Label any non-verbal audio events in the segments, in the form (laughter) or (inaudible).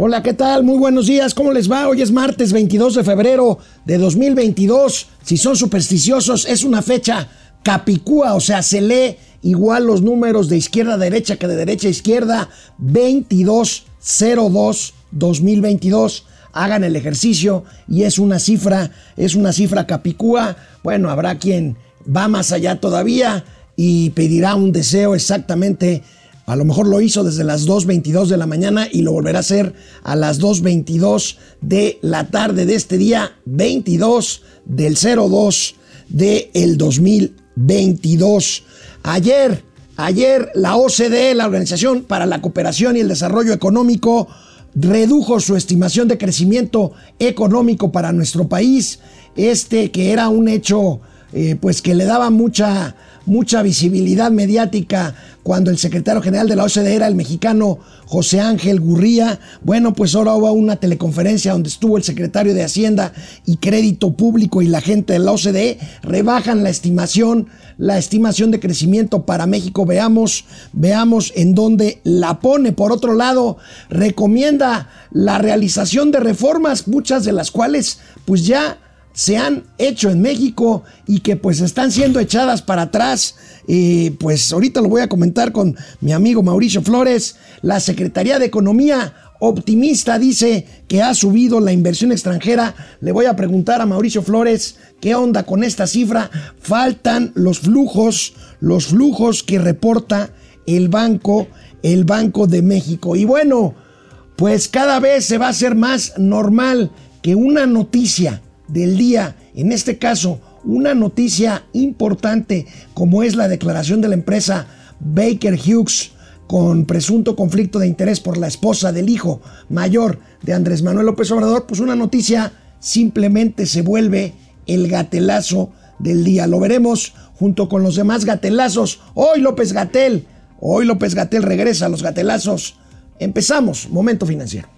Hola, ¿qué tal? Muy buenos días, ¿cómo les va? Hoy es martes 22 de febrero de 2022. Si son supersticiosos, es una fecha capicúa, o sea, se lee igual los números de izquierda a derecha que de derecha a izquierda. 2202 2022. Hagan el ejercicio y es una cifra, es una cifra capicúa. Bueno, habrá quien va más allá todavía y pedirá un deseo exactamente a lo mejor lo hizo desde las 2.22 de la mañana y lo volverá a hacer a las 2.22 de la tarde de este día 22 del 02 del 2022. Ayer, ayer la OCDE, la Organización para la Cooperación y el Desarrollo Económico, redujo su estimación de crecimiento económico para nuestro país. Este que era un hecho eh, pues que le daba mucha, mucha visibilidad mediática cuando el secretario general de la OCDE era el mexicano José Ángel Gurría. Bueno, pues ahora hubo una teleconferencia donde estuvo el secretario de Hacienda y Crédito Público y la gente de la OCDE. Rebajan la estimación, la estimación de crecimiento para México. Veamos, veamos en dónde la pone. Por otro lado, recomienda la realización de reformas, muchas de las cuales pues ya se han hecho en México y que pues están siendo echadas para atrás. y pues ahorita lo voy a comentar con mi amigo Mauricio Flores. La Secretaría de Economía optimista dice que ha subido la inversión extranjera. Le voy a preguntar a Mauricio Flores qué onda con esta cifra. Faltan los flujos, los flujos que reporta el banco, el Banco de México. Y bueno, pues cada vez se va a hacer más normal que una noticia del día, en este caso una noticia importante como es la declaración de la empresa Baker Hughes con presunto conflicto de interés por la esposa del hijo mayor de Andrés Manuel López Obrador, pues una noticia simplemente se vuelve el gatelazo del día. Lo veremos junto con los demás gatelazos. Hoy López Gatel, hoy López Gatel regresa a los gatelazos. Empezamos, momento financiero.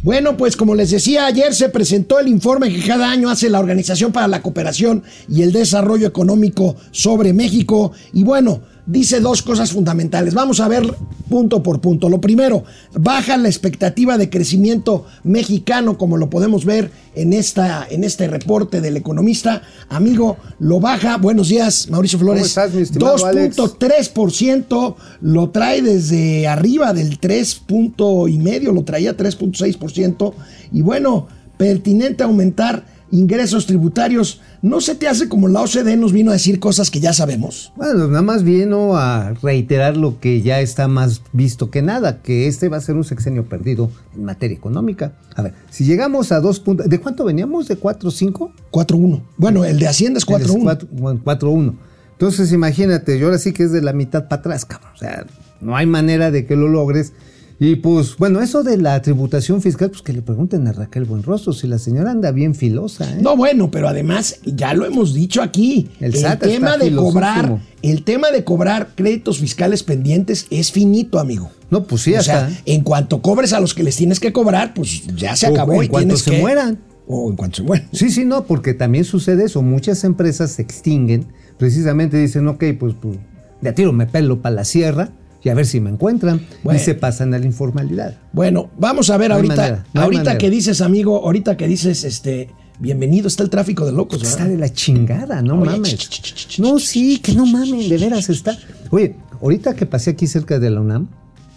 Bueno, pues como les decía, ayer se presentó el informe que cada año hace la Organización para la Cooperación y el Desarrollo Económico sobre México. Y bueno, dice dos cosas fundamentales. Vamos a ver punto por punto. Lo primero, baja la expectativa de crecimiento mexicano, como lo podemos ver en, esta, en este reporte del economista. Amigo, lo baja. Buenos días, Mauricio Flores. ¿Cómo estás, mi estimado Alex? 2.3%, lo trae desde arriba del 3 punto y medio, lo traía 3.6%. Y bueno, pertinente aumentar ingresos tributarios. ¿No se te hace como la OCDE nos vino a decir cosas que ya sabemos? Bueno, nada más vino a reiterar lo que ya está más visto que nada, que este va a ser un sexenio perdido en materia económica. A ver, si llegamos a dos puntos, ¿de cuánto veníamos? ¿De 4 5? 4-1. Bueno, el de Hacienda es 4-1. 4-1. Entonces imagínate, yo ahora sí que es de la mitad para atrás, cabrón. O sea, no hay manera de que lo logres. Y pues, bueno, eso de la tributación fiscal, pues que le pregunten a Raquel Buenrostro si la señora anda bien filosa, ¿eh? No, bueno, pero además ya lo hemos dicho aquí. El El, tema de cobrar, el tema de cobrar créditos fiscales pendientes es finito, amigo. No, pues sí, o hasta. sea, en cuanto cobres a los que les tienes que cobrar, pues ya se O acabó en y cuanto tienes se que- mueran. O en cuanto se mueran. Sí, sí, no, porque también sucede eso. Muchas empresas se extinguen, precisamente dicen, ok, pues, pues de a tiro me pelo para la sierra y a ver si me encuentran. Bueno. Y se pasan a la informalidad. Bueno, vamos a ver No ahorita, manera, no hay ahorita que dices, amigo, ahorita que dices, este, bienvenido, está el tráfico de locos, ¿verdad? Está de la chingada, no Oye, mames. ch, ch, ch, ch, No, sí, que no mames, de veras está. Oye, ahorita que pasé aquí cerca de la UNAM,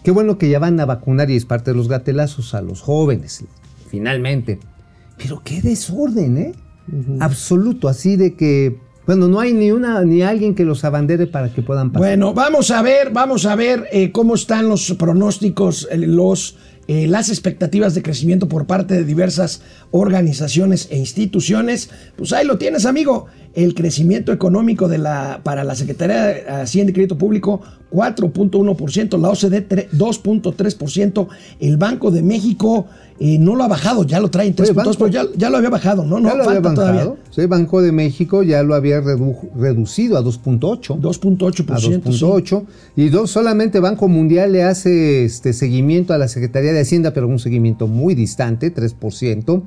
qué bueno que ya van a vacunar y es parte de los gatelazos a los jóvenes, finalmente. Pero qué desorden, ¿eh? Absoluto, así de que, bueno, no hay ni una ni alguien que los abandere para que puedan pasar. Bueno, vamos a ver, vamos a ver eh, cómo están los pronósticos, eh, los eh, las expectativas de crecimiento por parte de diversas organizaciones e instituciones. Pues ahí lo tienes, amigo. El crecimiento económico de la, para la Secretaría de Hacienda y Crédito Público, 4.1%, la OCDE 3- 2.3%, el Banco de México eh, no lo ha bajado, ya lo trae en 3.2, Oye, Banco- pero ya, ya lo había bajado, ¿no? No, ya lo falta había todavía. bajado. Sí, Banco de México ya lo había redu- reducido a 2.8. 2.8%. a sí. 2.8 y dos, solamente Banco Mundial le hace este seguimiento a la Secretaría de Hacienda, pero un seguimiento muy distante, 3%,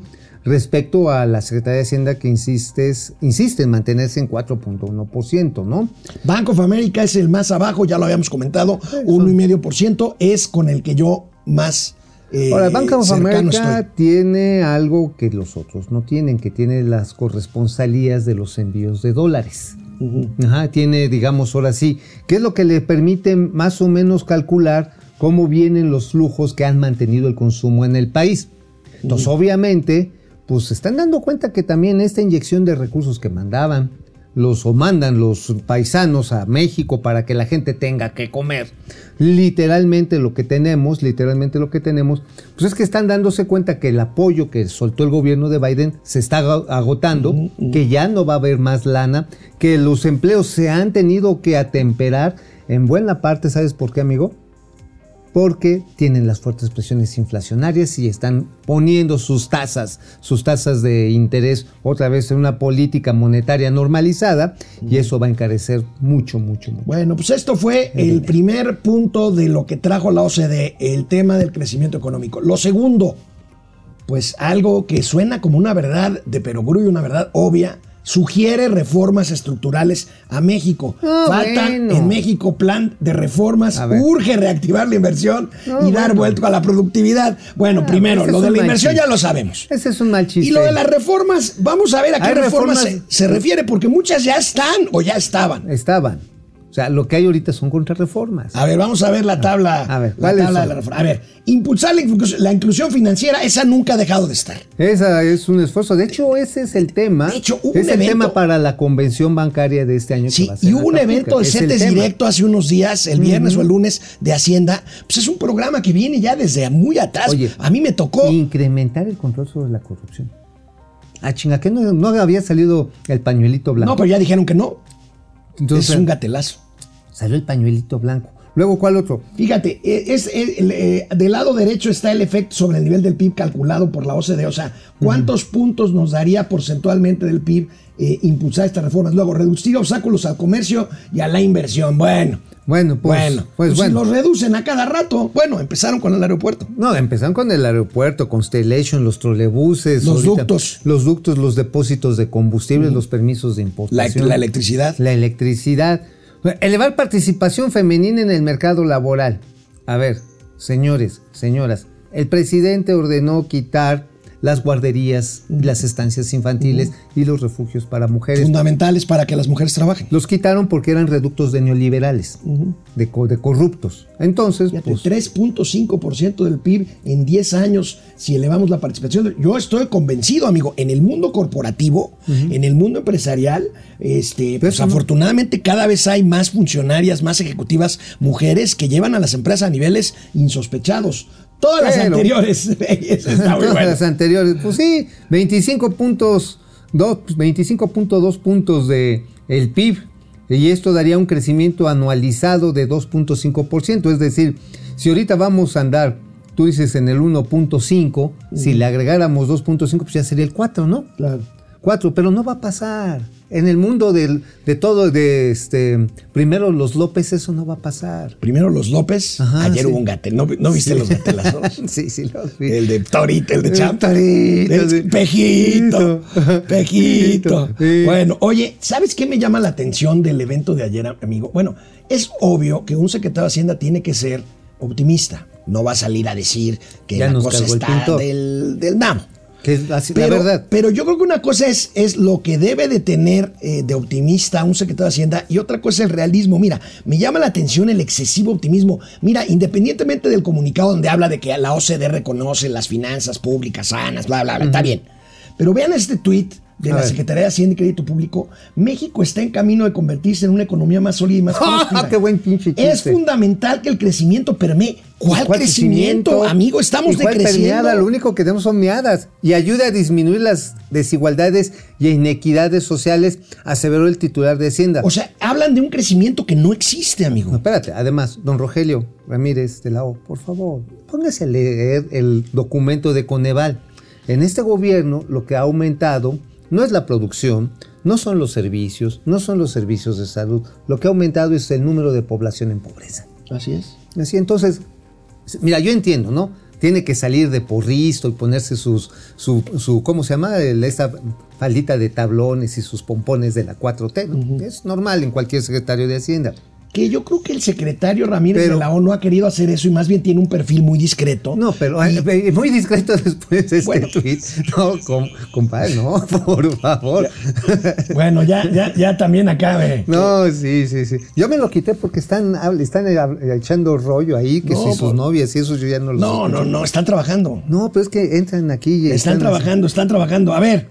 respecto a la Secretaría de Hacienda que insistes, insiste en mantenerse en 4.1%, ¿no? Bank of America es el más abajo, ya lo habíamos comentado, 1,5% es con el que yo más eh, Ahora, Bank of America estoy. tiene algo que los otros no tienen, que tiene las corresponsalías de los envíos de dólares. Ajá, tiene, digamos, ahora sí, ¿qué es lo que le permite más o menos calcular cómo vienen los flujos que han mantenido el consumo en el país? Entonces, obviamente, pues se están dando cuenta que también esta inyección de recursos que mandaban los o mandan los paisanos a México para que la gente tenga que comer. Literalmente lo que tenemos, literalmente lo que tenemos, pues es que están dándose cuenta que el apoyo que soltó el gobierno de Biden se está ago- agotando, que ya no va a haber más lana, que los empleos se han tenido que atemperar en buena parte, ¿sabes por qué, amigo? Porque tienen las fuertes presiones inflacionarias y están poniendo sus tasas, sus tasas de interés otra vez en una política monetaria normalizada y eso va a encarecer mucho, mucho, mucho. Bueno, pues esto fue el primer punto de lo que trajo la OCDE, el tema del crecimiento económico. Lo segundo, pues algo que suena como una verdad de perogrullo, una verdad obvia, sugiere reformas estructurales a México. Ah, Falta bueno. en México plan de reformas, urge reactivar la inversión y dar bueno. vuelta a la productividad. Bueno, Ah, primero, lo de la inversión chiste. ya lo sabemos. Ese es un mal chiste. Y lo de las reformas, vamos a ver a qué reformas- se, se refiere, porque muchas ya están o ya estaban. Estaban. O sea, lo que hay ahorita son contrarreformas. A ver, vamos a ver la tabla. A ver, la ¿cuáles tabla de la reforma. A ver, impulsar la inclusión, la inclusión financiera, esa nunca ha dejado de estar. Esa es un esfuerzo. De hecho, ese es el tema. De hecho, hubo es un el evento- tema para la convención bancaria de este año. que Sí, va a ser y hubo un evento de CETES directo hace unos días, el viernes o el lunes, de Hacienda. Pues es un programa que viene ya desde muy atrás. Oye, a mí me tocó. Incrementar el control sobre la corrupción. Ah, chinga, ¿qué no, no había salido el pañuelito blanco? No, pero ya dijeron que no. Entonces, es un gatelazo. Salió el pañuelito blanco. Luego, ¿cuál otro? Fíjate, eh, es, eh, el, eh, del lado derecho está el efecto sobre el nivel del PIB calculado por la OCDE. O sea, ¿cuántos puntos nos daría porcentualmente del PIB eh, impulsar estas reformas? Luego, reducir obstáculos al comercio y a la inversión. Bueno, Bueno, pues, bueno, pues, pues bueno. si los reducen a cada rato. Bueno, empezaron con el aeropuerto. No, empezaron con el aeropuerto, Constellation, los trolebuses. Los ductos. Los ductos, los depósitos de combustibles, los permisos de La, importación. la electricidad. La electricidad. Elevar participación femenina en el mercado laboral. A ver, señores, señoras, el presidente ordenó quitar las guarderías, y las estancias infantiles y los refugios para mujeres. Fundamentales para que las mujeres trabajen. Los quitaron porque eran reductos de neoliberales, de, de corruptos. Entonces, pues, 3.5% del PIB en 10 años si elevamos la participación. Yo estoy convencido, amigo, en el mundo corporativo, en el mundo empresarial, este, pues afortunadamente cada vez hay más funcionarias, más ejecutivas mujeres que llevan a las empresas a niveles insospechados. Todas las Pero- anteriores. (laughs) Todas bueno. las anteriores, pues sí, 25 puntos, dos- 25.2 puntos de el PIB y esto daría un crecimiento anualizado de 2.5%, es decir, si ahorita vamos a andar, tú dices en el 1.5, si le agregáramos 2.5 pues ya sería el 4, ¿no? Claro. 4, pero no va a pasar. En el mundo del- de todo, de este, primero los López, eso no va a pasar. Primero los López. Ajá, Ayer sí. hubo un gatel. ¿No, no viste Sí. los gatelazos? (laughs) sí, sí, los vi. El de Torito, el de El Champ. Torito, El. Pejito. Pejito. Pejito. (laughs) Sí. Bueno, oye, ¿sabes qué me llama la atención del evento de ayer, amigo? Bueno, es obvio que un secretario de Hacienda tiene que ser optimista. No va a salir a decir que Ya la cosa está del, del. Que es así, Pero, la verdad. pero yo creo que una cosa es, es lo que debe de tener eh, de optimista un secretario de Hacienda y otra cosa es el realismo. Mira, me llama la atención el excesivo optimismo. Mira, independientemente del comunicado donde habla de que la OCDE reconoce las finanzas públicas sanas, bla, bla, bla, está bien. Pero vean este tuit de A la ver. Secretaría de Hacienda y Crédito Público, México está en camino de convertirse en una economía más sólida y más (laughs) próspera. ¡Qué buen pinche chiste! Es fundamental que el crecimiento permee. ¿Cuál, crecimiento? Amigo, estamos ¿Y cuál decreciendo. permeada? Lo único que tenemos son meadas. Y ayuda a disminuir las desigualdades y inequidades sociales, aseveró el titular de Hacienda. O sea, hablan de un crecimiento que no existe, No, amigo. espérate, además, don Rogelio Ramírez de la O, por favor, póngase a leer el documento de Coneval. En este gobierno lo que ha aumentado no es la producción, no son los servicios, no son los servicios de salud, lo que ha aumentado es el número de población en pobreza. Así es. Así entonces, mira, yo entiendo, ¿no? Tiene que salir de porristo y ponerse sus, su, su ¿cómo se llama? El- esta faldita de tablones y sus pompones de la 4T. ¿no? Es normal en cualquier secretario de Hacienda. Que yo creo que el secretario Ramírez Pero- de la ONU ha querido hacer eso y más bien tiene un perfil muy discreto. No, pero ay, ay, muy discreto después de este Bueno. tweet. No, com- compadre, no, (laughs) por favor. Bueno, ya, ya, ya también acá ve. No, sí, sí, sí. Yo me lo quité porque están, están eh, echando rollo ahí, que No, si sus pues- novias y eso yo ya no los No, no, escucho. no, están trabajando. No, pero es que entran aquí y Están trabajando, están trabajando. A ver,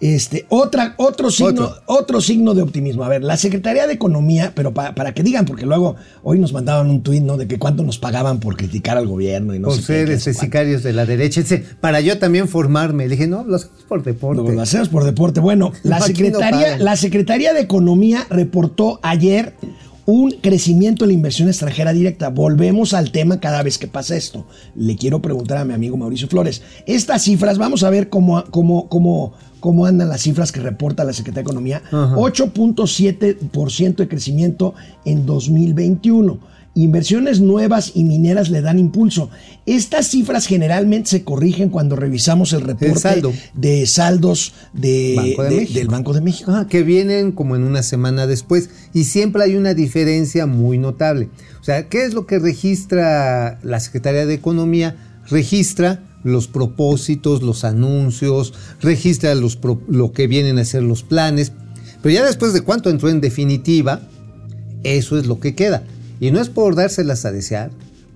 este, otra, otro signo, Otro. otro. signo de optimismo. A ver, la Secretaría de Economía, pero pa- para que digan, porque luego hoy nos mandaban un tuit, ¿no? De que cuánto nos pagaban por criticar al gobierno y no por sé qué, ser qué este, sicarios de la derecha, para yo también formarme. Le dije, no, lo hacemos por deporte. Lo hacemos por deporte. Bueno, (laughs) la No, no la Secretaría de Economía reportó ayer un crecimiento en la inversión extranjera directa. Volvemos al tema cada vez que pasa esto. Le quiero preguntar a mi amigo Mauricio Flores. Estas cifras, vamos a ver cómo, cómo, cómo, cómo andan las cifras que reporta la Secretaría de Economía. Ajá. 8.7% de crecimiento en 2021. Inversiones nuevas y mineras le dan impulso. Estas cifras generalmente se corrigen cuando revisamos el reporte saldo. de saldos de, Banco de de- México. del Banco de México. Que vienen como en una semana después y siempre hay una diferencia muy notable. O sea, ¿qué es lo que registra la Secretaría de Economía? Registra los propósitos, los anuncios, registra los pro- lo que vienen a ser los planes, pero ya después de cuánto entró en definitiva, eso es lo que queda. Y no es por dárselas a desear,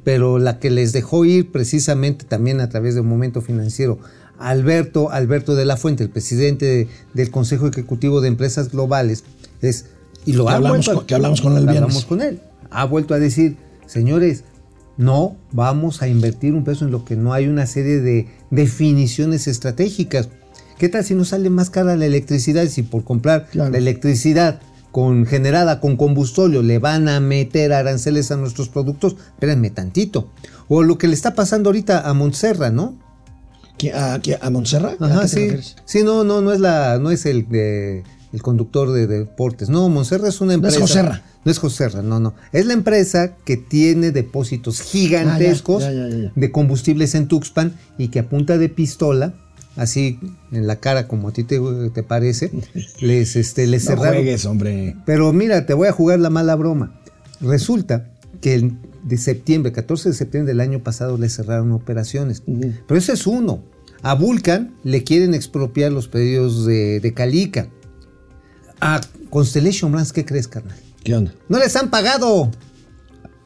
pero la que les dejó ir precisamente también a través de un momento financiero, Alberto, Alberto de la Fuente, el presidente de- del Consejo Ejecutivo de Empresas Globales, es, y lo Que ha hablamos a- con- que hablamos con él hablamos con él. Ha vuelto a decir, señores, no vamos a invertir un peso en lo que no hay una serie de definiciones estratégicas. ¿Qué tal si nos sale más cara la electricidad? Si por comprar Claro. la electricidad con, generada con combustóleo le van a meter aranceles a nuestros productos, espérenme tantito. O lo que le está pasando ahorita a Montserrat, ¿no? ¿Qui- ¿A, a Montserrat? ¿A Ajá, sí. Sí, no, no, no es la, no es el de- el conductor de deportes. No, Montserrat es una No es empresa. Joserra. No es Joserra, no, no. Es la empresa que tiene depósitos gigantescos Ah, ya, ya, ya, ya. de combustibles en Tuxpan y que a punta de pistola, así en la cara como a ti te, te parece, les, este, les No cerraron. juegues, hombre. Pero mira, te voy a jugar la mala broma. Resulta que el de septiembre, 14 de septiembre del año pasado, le cerraron operaciones. Pero ese es uno. A Vulcan le quieren expropiar los pedidos de, de Calica. A Constellation Brands, ¿qué crees, carnal? ¿Qué onda? No les han pagado.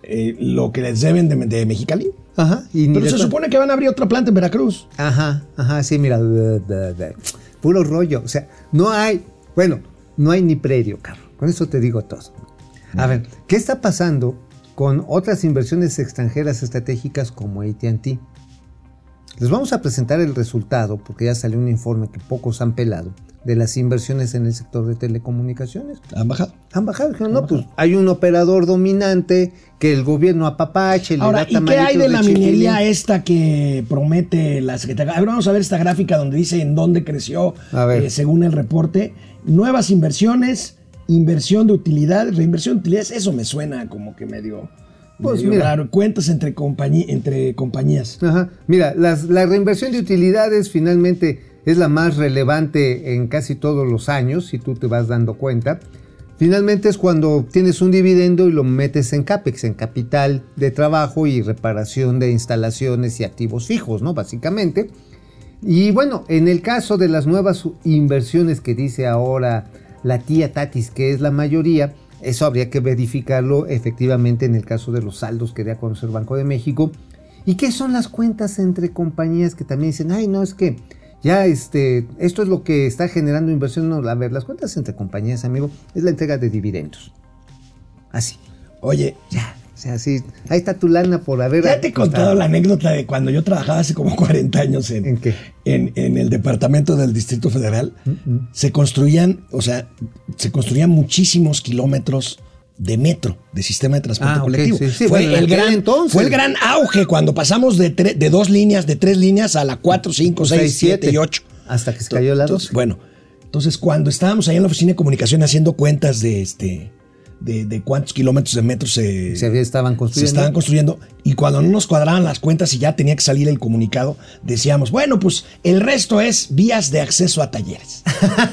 Eh, lo que les deben de, de Mexicali. Ajá. Y ni Pero se supone que van a abrir otra planta en Veracruz. Ajá, ajá, sí, mira. da, da, da. Puro rollo. O sea, no hay, bueno, no hay ni predio, carro. Con eso te digo todo. A ver, ¿qué está pasando con otras inversiones extranjeras estratégicas como ATT? Les vamos a presentar el resultado, porque ya salió un informe que pocos han pelado, de las inversiones en el sector de telecomunicaciones. ¿Han bajado? Han bajado, dijeron, no, pues hay un operador dominante que el gobierno apapache, le Ahora, da ¿y qué hay de la minería esta que promete la Secretaría? A ver, vamos a ver esta gráfica donde dice en dónde creció, A ver. eh, según el reporte. Nuevas inversiones, inversión de utilidades, reinversión de utilidades. Eso me suena como que medio, Pues mira. raro. Cuentas entre, compañí- entre compañías. Ajá. Mira, las- la reinversión de utilidades finalmente es la más relevante en casi todos los años, si tú te vas dando cuenta. Finalmente es cuando tienes un dividendo y lo metes en CAPEX, en capital de trabajo y reparación de instalaciones y activos fijos, ¿no? Básicamente. Y bueno, en el caso de las nuevas inversiones que dice ahora la tía Tatis, que es la mayoría, eso habría que verificarlo efectivamente en el caso de los saldos que da a conocer Banco de México. ¿Y qué son las cuentas entre compañías que también dicen, ay, no, es que ya este, esto es lo que está generando inversión. No, a ver, las cuentas entre compañías, amigo, es la entrega de dividendos. Así. Oye, Ya. O sea, sí. Ahí está tu lana por haber. ya te he contado la anécdota de cuando yo trabajaba hace como (laughs) 40 años en, ¿En qué? en, en el departamento del Distrito Federal. Se construían, o sea, se construían muchísimos kilómetros de metro, de sistema de transporte Ah, colectivo. sí, sí, fue, bueno, el gran, entonces. fue el gran auge cuando pasamos de, tre- de dos líneas, de tres líneas a la cuatro, cinco, seis, Seis, siete siete. y ocho. Hasta que se cayó la dos. Bueno, entonces cuando estábamos ahí en la oficina de comunicación haciendo cuentas de este de, de cuántos kilómetros de metro se, Se estaban se construyendo. estaban construyendo y cuando no nos cuadraban las cuentas y ya tenía que salir el comunicado, decíamos, bueno, pues el resto es vías de acceso a talleres.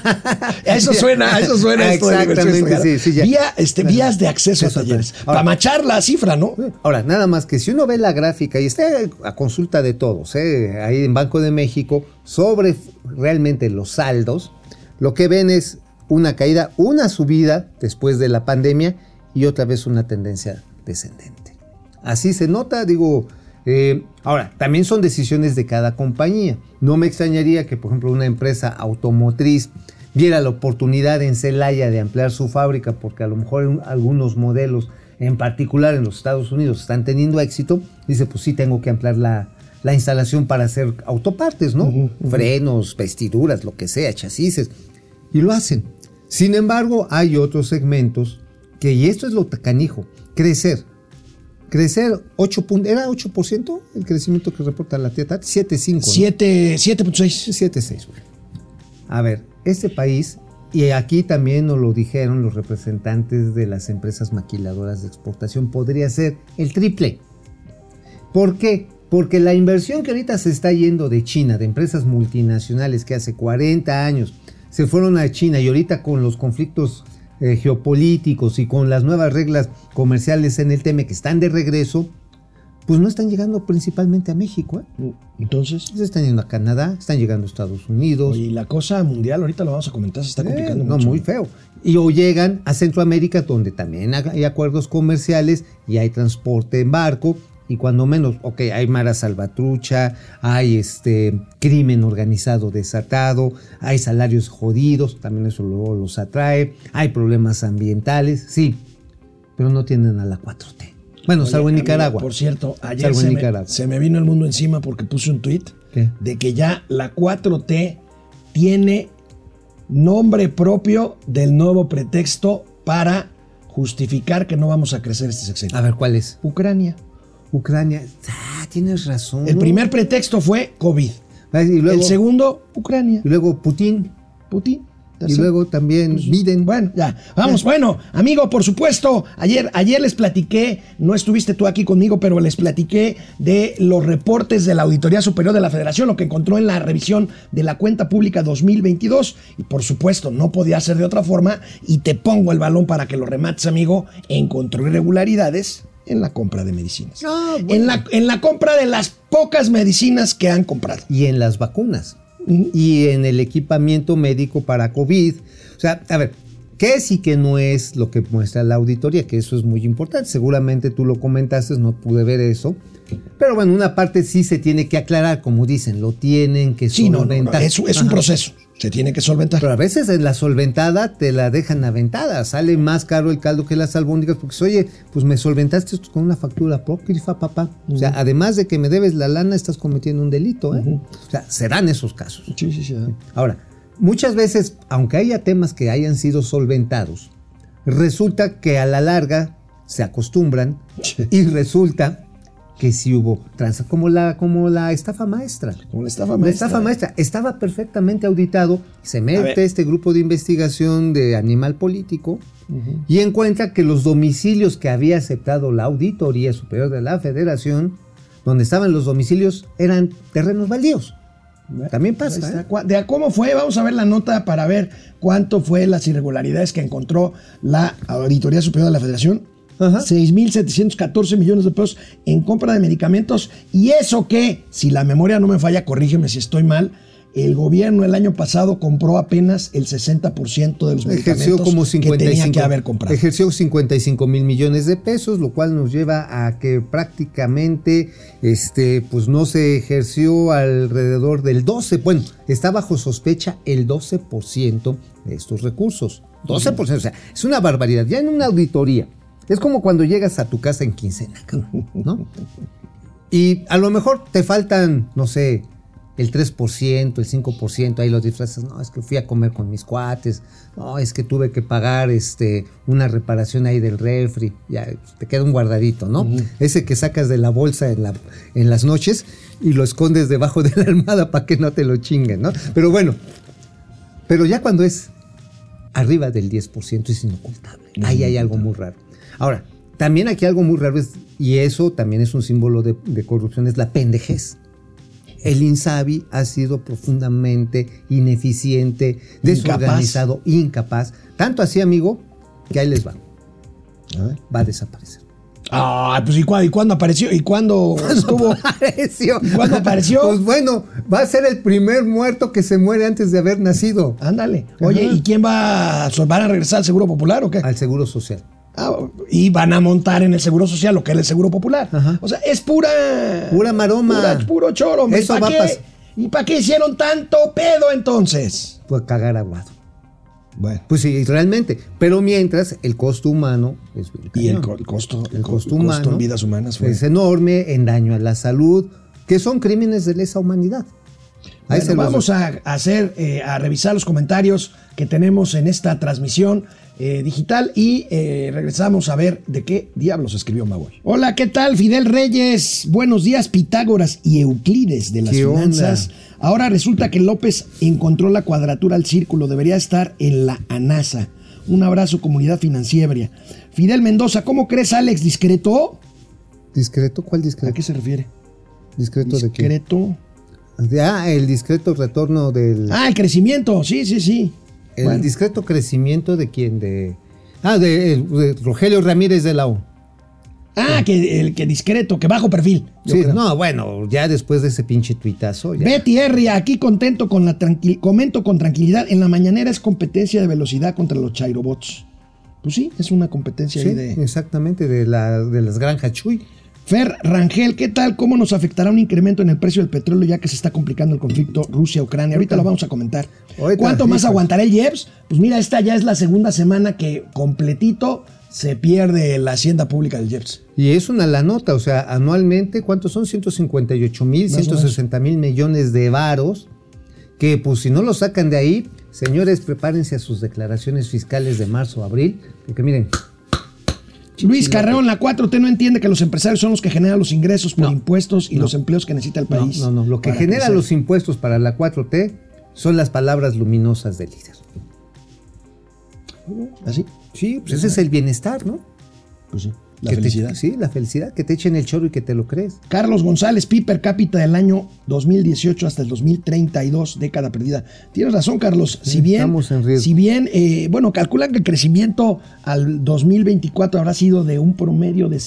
(laughs) Eso suena, eso suena esto de diversión Exactamente, sí, sí, ya. Vía, este, vías de acceso a Acceso a talleres. Para machar la cifra, ¿no? Ahora, nada más que si uno ve la gráfica y está a consulta de todos, ¿eh? ahí en Banco de México, sobre realmente los saldos, lo que ven es una caída, una subida después de la pandemia y otra vez una tendencia descendente. Así se nota, digo, eh, ahora, también son decisiones de cada compañía. No me extrañaría que, por ejemplo, una empresa automotriz viera la oportunidad en Celaya de ampliar su fábrica porque a lo mejor en algunos modelos, en particular en los Estados Unidos, están teniendo éxito, dice, pues sí, tengo que ampliar la, la instalación para hacer autopartes, ¿no? Frenos, vestiduras, lo que sea, chasis. Y lo hacen. Sin embargo, hay otros segmentos que, y esto es lo canijo, crecer. Crecer 8 puntos, ¿era 8% el crecimiento que reporta la TETA? 7.5. ¿no? Siete- 7.6. 7.6. güey. A ver, este país, y aquí también nos lo dijeron los representantes de las empresas maquiladoras de exportación, podría ser el triple. ¿Por qué? Porque la inversión que ahorita se está yendo de China, de empresas multinacionales que hace 40 años se fueron a China y ahorita con los conflictos eh, geopolíticos y con las nuevas reglas comerciales en el tema que están de regreso, pues no están llegando principalmente a México. ¿eh? Entonces, Se están yendo a Canadá, están llegando a Estados Unidos. y la cosa mundial, ahorita lo vamos a comentar, se está Eh, complicando no, mucho. muy feo. Y o llegan a Centroamérica, donde también hay acuerdos comerciales y hay transporte en barco. Y cuando menos, ok, hay mara salvatrucha, hay este crimen organizado desatado, hay salarios jodidos, también eso luego los atrae, hay problemas ambientales, sí, pero no tienen a la 4T. Bueno, Oye, salvo en Nicaragua. Por cierto, ayer se me, Nicaragua. se me vino el mundo encima porque puse un tweet ¿Qué? de que ya la 4T tiene nombre propio del nuevo pretexto para justificar que no vamos a crecer este sexenio. A ver, ¿cuál es? Ucrania. Ucrania. Ah, tienes razón. El primer pretexto fue COVID. Y luego, el segundo, Ucrania. y luego Putin. Putin. Y luego también Biden. Bueno, ya, vamos, bueno, amigo, por supuesto, ayer, ayer les platiqué, no estuviste tú aquí conmigo, pero les platiqué de los reportes de la Auditoría Superior de la Federación, lo que encontró en la revisión de la cuenta pública 2022, y por supuesto, no podía ser de otra forma, y te pongo el balón para que lo remates, amigo, encontró irregularidades en la compra de medicinas. Ah, bueno. en, la, en la compra de las pocas medicinas que han comprado. y en las vacunas y en el equipamiento médico para COVID. O sea, a ver, ¿qué es y qué no es lo que muestra la auditoría? Que eso es muy importante. Seguramente tú lo comentaste, no pude ver eso. Pero bueno, una parte sí se tiene que aclarar, como dicen, lo tienen que Sí, no, no, no, solventar. es, es un Ajá. proceso, se tiene que solventar. Pero a veces en la solventada te la dejan aventada. Sale más caro el caldo que las albóndigas porque, oye, pues me solventaste esto con una factura apócrifa, papá. O sea, además de que me debes la lana, estás cometiendo un delito, ¿eh? O sea, se dan esos casos. Sí, sí, sí. Ahora, muchas veces, aunque haya temas que hayan sido solventados, resulta que a la larga se acostumbran Sí. y resulta que sí hubo tranza, como la, como la estafa maestra. Como la estafa La maestra. estafa maestra estaba perfectamente auditado. Se mete este grupo de investigación de animal político y encuentra que los domicilios que había aceptado la Auditoría Superior de la Federación, donde estaban los domicilios, eran terrenos baldíos. También pasa. ¿eh? De a cómo fue, vamos a ver la nota para ver cuánto fue las irregularidades que encontró la Auditoría Superior de la Federación. Ajá. 6.714 millones de pesos en compra de medicamentos. Y eso que, si la memoria no me falla, corrígeme si estoy mal, el gobierno el año pasado compró apenas el 60% de los Ejerció medicamentos como que 55, tenía que haber comprado. ejerció 55 mil millones de pesos, lo cual nos lleva a que prácticamente este, pues no se ejerció alrededor del 12, bueno, está bajo sospecha el 12% de estos recursos. 12%, o sea, es una barbaridad. Ya en una auditoría, es como cuando llegas a tu casa en quincena, (laughs) ¿no? Y a lo mejor te faltan, no sé, el 3%, el 5%, ahí los disfrazas, no, es que fui a comer con mis cuates, no, es que tuve que pagar este, una reparación ahí del refri, ya te queda un guardadito, ¿no? Ese que sacas de la bolsa en, la, en las noches y lo escondes debajo de la almohada para que no te lo chinguen, ¿no? Pero bueno, pero ya cuando es arriba del 10% es inocultable, ahí hay algo muy raro. Ahora, también aquí algo muy raro es, y eso también es un símbolo de, de corrupción, es la pendejez el INSABI ha sido profundamente ineficiente, desorganizado, incapaz. Tanto así, amigo, que ahí les va. Va a desaparecer. Ah, pues ¿y cuándo, y cuándo apareció? ¿Y cuándo (laughs) estuvo? Apareció. ¿Y cuándo apareció? Pues bueno, va a ser el primer muerto que se muere antes de haber nacido. Ándale. Oye, Ajá. ¿y quién va a, van a regresar al Seguro Popular o qué? Al Seguro Social. Ah, y van a montar en el Seguro Social lo que es el Seguro Popular. Ajá. O sea, es pura... Pura maroma. pura- puro choro. Eso ¿Y para qué? pas- ¿Y para qué hicieron tanto pedo entonces? Pues cagar aguado. Bueno. Pues sí, realmente. Pero mientras, el costo humano es Y el, co- el costo, el costo humano en vidas humanas fue... es enorme, en daño a la salud, que son crímenes de lesa humanidad. Ahí Bueno, vamos a, a hacer, eh, a revisar los comentarios que tenemos en esta transmisión eh, digital y eh, regresamos a ver de qué diablos escribió Magoy. Hola, ¿qué tal? Fidel Reyes, buenos días, Pitágoras y Euclides de las finanzas. Ahora resulta que López encontró la cuadratura al círculo, debería estar en la ANASA. Un abrazo, comunidad financiera. Fidel Mendoza, ¿cómo crees, Alex? ¿Discreto? ¿Discreto? ¿Cuál ¿A discreto? qué se refiere? ¿Discreto de qué? Discreto. Ah, el discreto retorno del... Ah, el crecimiento, sí, sí, sí. El Bueno. discreto crecimiento de quién? De... Ah, de, de Rogelio Ramírez de la O. Ah, que el que discreto, que bajo perfil. yo Sí, creo. no, bueno, ya después de ese pinche tuitazo. ya. Betty R, aquí contento con la tranquil comento con tranquilidad. En la mañanera es competencia de velocidad contra los Chairobots. Pues sí, es una competencia Sí, ahí de. exactamente, de, la, de las granjas Chuy. Fer Rangel, ¿qué tal? ¿Cómo nos afectará un incremento en el precio del petróleo ya que se está complicando el conflicto Rusia-Ucrania? Ahorita lo vamos a comentar. ¿Cuánto más aguantará el IEPS? Pues mira, esta ya es la segunda semana que completito se pierde la hacienda pública del IEPS. Y es una la nota, o sea, anualmente, ¿cuántos son? 158 mil, Más o menos. 160 mil millones de varos, que pues si no lo sacan de ahí, señores, prepárense a sus declaraciones fiscales de marzo, abril, porque miren, Luis Carreón, la 4T no entiende que los empresarios son los que generan los ingresos por No, impuestos y no. los empleos que necesita el no, país. no, no, lo que genera crecer. los impuestos para la 4T son las palabras luminosas del líder. ¿Así? Sí, pues ese es el bienestar, ¿no? Pues sí. La Que te- felicidad. sí, la felicidad, que te echen el choro y que te lo crees. Carlos González, PIB per cápita del año 2018 hasta el 2032, década perdida. Tienes razón, Carlos. Si bien, estamos en riesgo. si bien eh, bueno, calculan que el crecimiento al 2024 habrá sido de un promedio de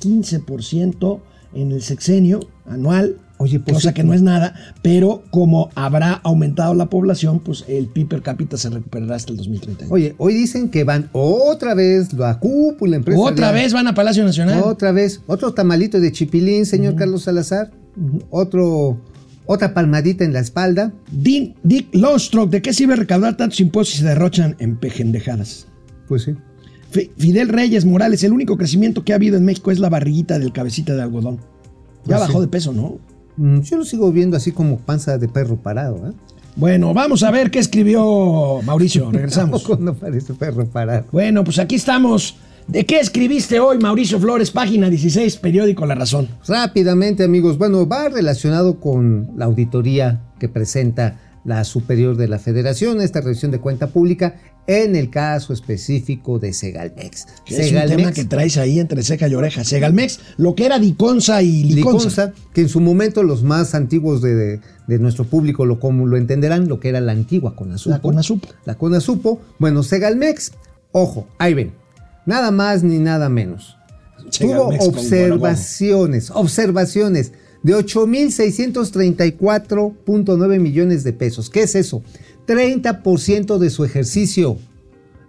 0.15% en el sexenio anual. Oye, pues cosa que no es nada, pero como habrá aumentado la población, pues el PIB per cápita se recuperará hasta el 2032. Oye, hoy dicen que van otra vez la cúpula empresarial. Otra vez van a Palacio Nacional. Otra vez, otro tamalito de chipilín, señor Carlos Salazar. Otro, otra palmadita en la espalda. Dick, Dick Lonstrock, ¿de qué sirve recaudar tantos impuestos si se derrochan en pejendejadas? Pues sí. Fi- Fidel Reyes Morales, el único crecimiento que ha habido en México es la barriguita del cabecita de algodón. Ya Pues bajó sí. de peso, ¿no? Mm, Yo lo sigo viendo así como panza de perro parado. ¿eh? Bueno, vamos a ver qué escribió Mauricio. Regresamos. (laughs) No parece perro parado. Bueno, pues aquí estamos. ¿De qué escribiste hoy, Mauricio Flores? Página 16, periódico La Razón. Rápidamente, amigos. Bueno, va relacionado con la auditoría que presenta la Superior de la Federación, esta revisión de cuenta pública, en el caso específico de Segalmex. Es un tema que traes ahí entre ceja y oreja. Segalmex, lo que era Diconsa y Liconza. Liconza, que en su momento los más antiguos de, de- de nuestro público lo, como lo entenderán, lo que era la antigua Conasupo. La Conasupo. La Conasupo. Bueno, Segalmex, ojo, ahí ven, nada más ni nada menos. Segalmex Tuvo observaciones, observaciones de 8.634.9 millones de pesos. ¿Qué es eso? 30% de su ejercicio.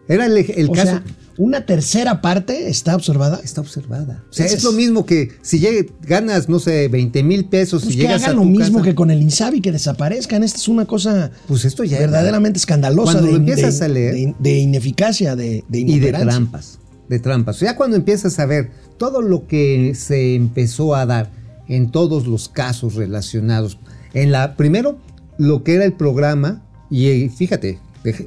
Era el, el O caso. sea, una tercera parte está observada. está observada. O sea, es lo mismo que si llega- ganas, no sé, 20 mil pesos Pues y que llegas a hagan tu lo mismo casa, que con el Insabi, que desaparezcan. Esta es una cosa Pues esto ya verdaderamente escandalosa Cuando de, lo empiezas de- a leer- de- de ineficacia, de, de y de trampas, de trampas. O sea, cuando empiezas a ver todo lo que se empezó a dar en todos los casos relacionados, en la primero lo que era el programa y eh, fíjate,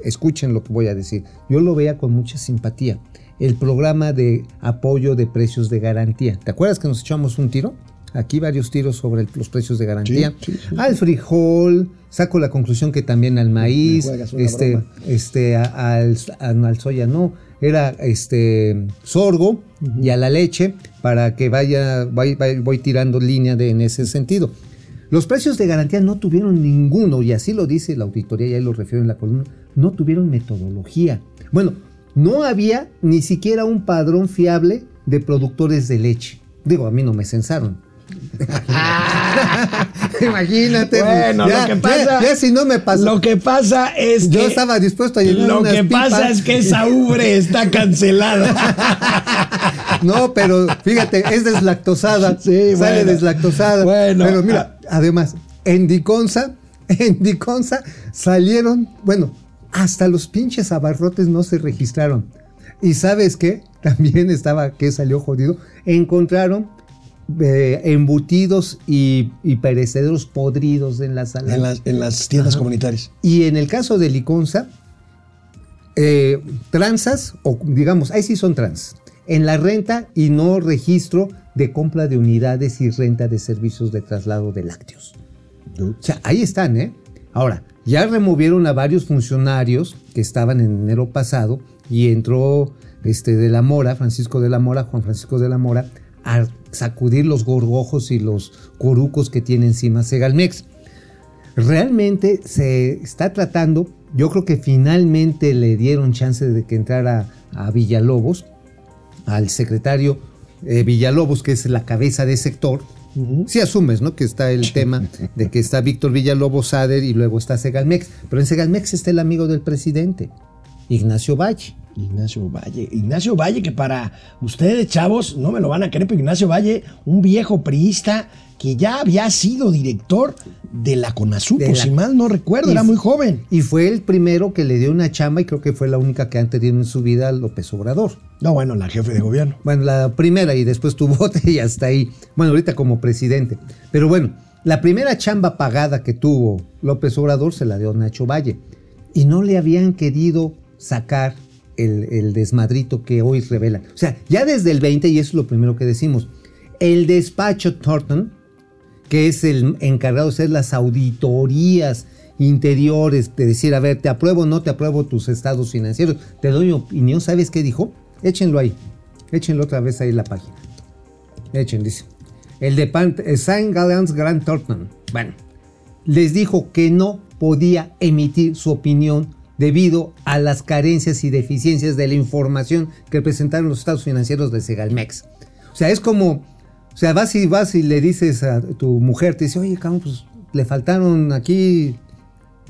escuchen lo que voy a decir. Yo lo veía con mucha simpatía. El programa de apoyo de precios de garantía. ¿Te acuerdas que nos echamos un tiro? Aquí varios tiros sobre el- los precios de garantía. Sí, sí, sí. Al frijol, saco la conclusión que también al maíz, este, broma. este, a- al, a- al soya no, era este sorgo y a la leche para que vaya, vay- vay- voy, tirando línea de, en ese sentido. Los precios de garantía no tuvieron ninguno, y así lo dice la auditoría, y ahí lo refiero en la columna, no tuvieron metodología. Bueno, no había ni siquiera un padrón fiable de productores de leche. Digo, a mí no me censaron. (laughs) Imagínate. Bueno, ya, lo que pasa. ya- ya si no me pasó. Lo que pasa es Yo que. estaba dispuesto a llenar Lo unas que pasa es que esa ubre está cancelada. (laughs) No, pero fíjate, es deslactosada. Sí, sale bueno. deslactosada. Bueno. Pero mira, además, en Diconsa, (laughs) en Diconsa salieron, bueno, hasta los pinches abarrotes no se registraron. Y sabes qué? También estaba, que salió jodido, encontraron eh, embutidos y, y perecederos podridos en la sala. en, las, en las tiendas comunitarias. Y en el caso de Liconza, eh, transas, o digamos, ahí sí son trans, en la renta y no registro de compra de unidades y renta de servicios de traslado de lácteos. O sea, ahí están, ¿eh? Ahora, ya removieron a varios funcionarios que estaban en enero pasado y entró este de la Mora, Francisco de la Mora, Juan Francisco de la Mora, a sacudir los gorgojos y los corucos que tiene encima Segalmex realmente se está tratando, yo creo que finalmente le dieron chance de que entrara a Villalobos, al secretario eh, Villalobos, que es la cabeza de sector. Si asumes, ¿no? Que está el tema de que está Víctor Villalobos Sader y luego está Segalmex. Pero en Segalmex está el amigo del presidente, Ignacio Valle. Ignacio Valle. Ignacio Valle, que para ustedes, chavos, no me lo van a creer, pero Ignacio Valle, un viejo priista que ya había sido director de la CONASUPO, si mal no recuerdo, Y era muy joven. Y fue el primero que le dio una chamba y creo que fue la única que han tenido en su vida a López Obrador. No, bueno, la jefe de gobierno. Bueno, la primera y después tuvo (laughs) otra y hasta ahí. Bueno, ahorita como presidente. Pero bueno, la primera chamba pagada que tuvo López Obrador se la dio Nacho Valle. Y no le habían querido sacar el, desmadrito que hoy revelan. O sea, ya desde el 20, y eso es lo primero que decimos, el despacho Thornton, que es el encargado de hacer las auditorías interiores, de decir, a ver, te apruebo o no te apruebo tus estados financieros, te doy mi opinión, ¿sabes qué dijo? Échenlo ahí, échenlo otra vez ahí en la página. Echen, dice. El de eh, Saint Gallant Grant Thornton, bueno, les dijo que no podía emitir su opinión debido a las carencias y deficiencias de la información que presentaron los estados financieros de Segalmex. O sea, es como, o sea, vas y vas y le dices a tu mujer, te dice, oye, cabrón, pues le faltaron aquí,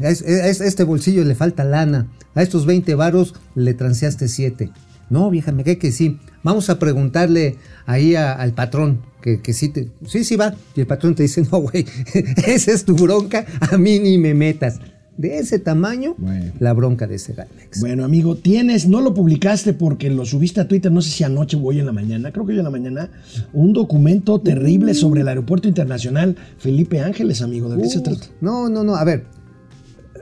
a es- a es- este bolsillo le falta lana, a estos 20 varos le transeaste 7. No, vieja, me cae que sí. Vamos a preguntarle ahí al patrón, que, que sí, te, sí, sí va. Y el patrón te dice, no, güey, (laughs) esa es tu bronca, a mí ni me metas. De ese tamaño, Bueno. la bronca de ese Galmex. Bueno, amigo, tienes, no lo publicaste porque lo subiste a Twitter, no sé si anoche o hoy en la mañana, creo que hoy en la mañana, un documento terrible sobre el aeropuerto internacional Felipe Ángeles, amigo. ¿De qué se trata? No, no, no, a ver,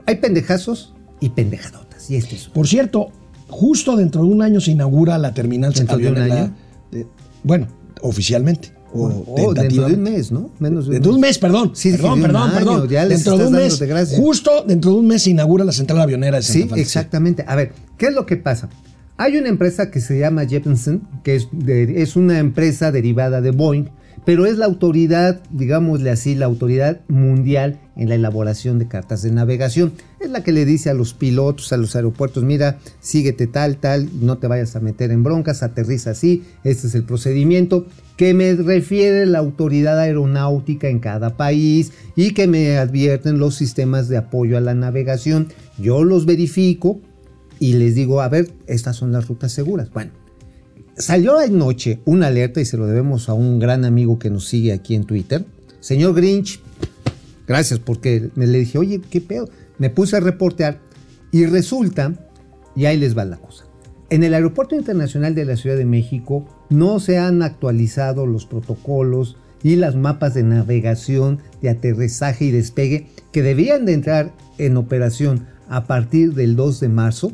hay pendejazos y pendejadotas, y este es Por cierto, justo dentro de un año se inaugura la terminal ¿Dentro de un avionera año? de- bueno, oficialmente. O, Oh, dentro de un mes, ¿no? Menos Dentro de un mes, perdón. Sí, perdón, de un perdón, año, perdón. ya les dentro de un mes, de justo dentro de un mes se inaugura la central avionera de Santa Sí, exactamente. A ver, ¿qué es lo que pasa? Hay una empresa que se llama Jeppesen, que es, de- es una empresa derivada de Boeing, pero es la autoridad, digámosle así, la autoridad mundial en la elaboración de cartas de navegación. Es la que le dice a los pilotos, a los aeropuertos, mira, síguete tal, tal, no te vayas a meter en broncas, aterriza así, este es el procedimiento que me refiere la autoridad aeronáutica en cada país y que me advierten los sistemas de apoyo a la navegación. Yo los verifico y les digo, a ver, estas son las rutas seguras. Bueno, salió anoche una alerta y se lo debemos a un gran amigo que nos sigue aquí en Twitter. Señor Grinch, gracias porque me le dije, oye, ¿qué pedo? Me puse a reportear y resulta, y ahí les va la cosa. En el Aeropuerto Internacional de la Ciudad de México no se han actualizado los protocolos y las mapas de navegación, de aterrizaje y despegue que debían de entrar en operación a partir del 2 de marzo.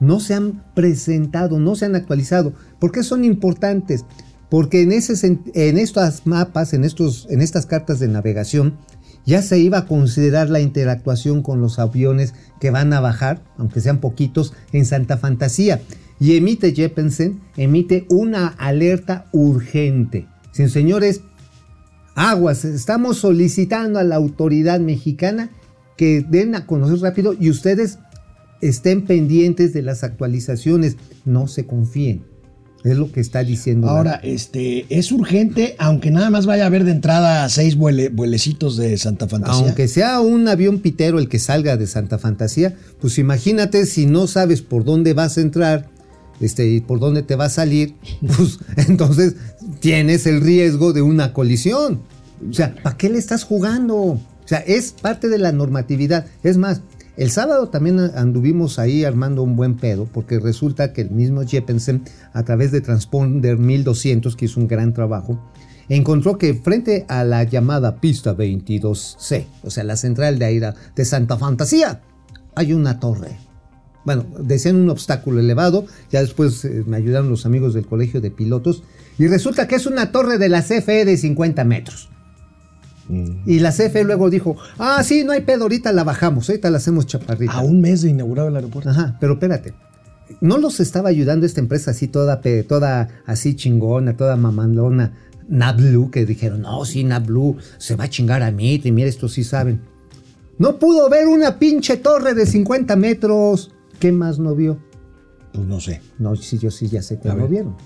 No se han presentado, no se han actualizado. ¿Por qué son importantes? Porque en, en estas mapas, en, estos, en estas cartas de navegación, ya se iba a considerar la interactuación con los aviones que van a bajar, aunque sean poquitos, en Santa Fantasía. Y emite Jepensen, emite una alerta urgente. Señores, aguas, estamos solicitando a la autoridad mexicana que den a conocer rápido y ustedes estén pendientes de las actualizaciones, no se confíen. Es lo que está diciendo. Ahora, este, es urgente, aunque nada más vaya a haber de entrada seis vuelecitos de Santa Fantasía. Aunque sea un avión pitero el que salga de Santa Fantasía, pues imagínate si no sabes por dónde vas a entrar, este, y por dónde te va a salir, (laughs) pues entonces tienes el riesgo de una colisión. O sea, ¿para qué le estás jugando? O sea, es parte de la normatividad. Es más, el sábado también anduvimos ahí armando un buen pedo, porque resulta que el mismo Jepensen, a través de Transponder 1200, que hizo un gran trabajo, encontró que frente a la llamada pista 22C, o sea, la central de aire de Santa Fantasía, hay una torre. Bueno, decían un obstáculo elevado, ya después eh, me ayudaron los amigos del colegio de pilotos, y resulta que es una torre de la CFE de 50 metros. Y la CFE luego dijo, ah, sí, no hay pedo, ahorita la bajamos, ahorita la hacemos chaparrita. A un mes de inaugurado el aeropuerto. Ajá, pero espérate. No los estaba ayudando esta empresa así toda, toda así chingona, toda mamandona, Nablu, que dijeron, no, sí, Nablu, se va a chingar a mí, y mira, estos sí saben. No pudo ver una pinche torre de 50 metros. ¿Qué más no vio? Pues no sé. No, sí, yo sí ya sé que no vieron.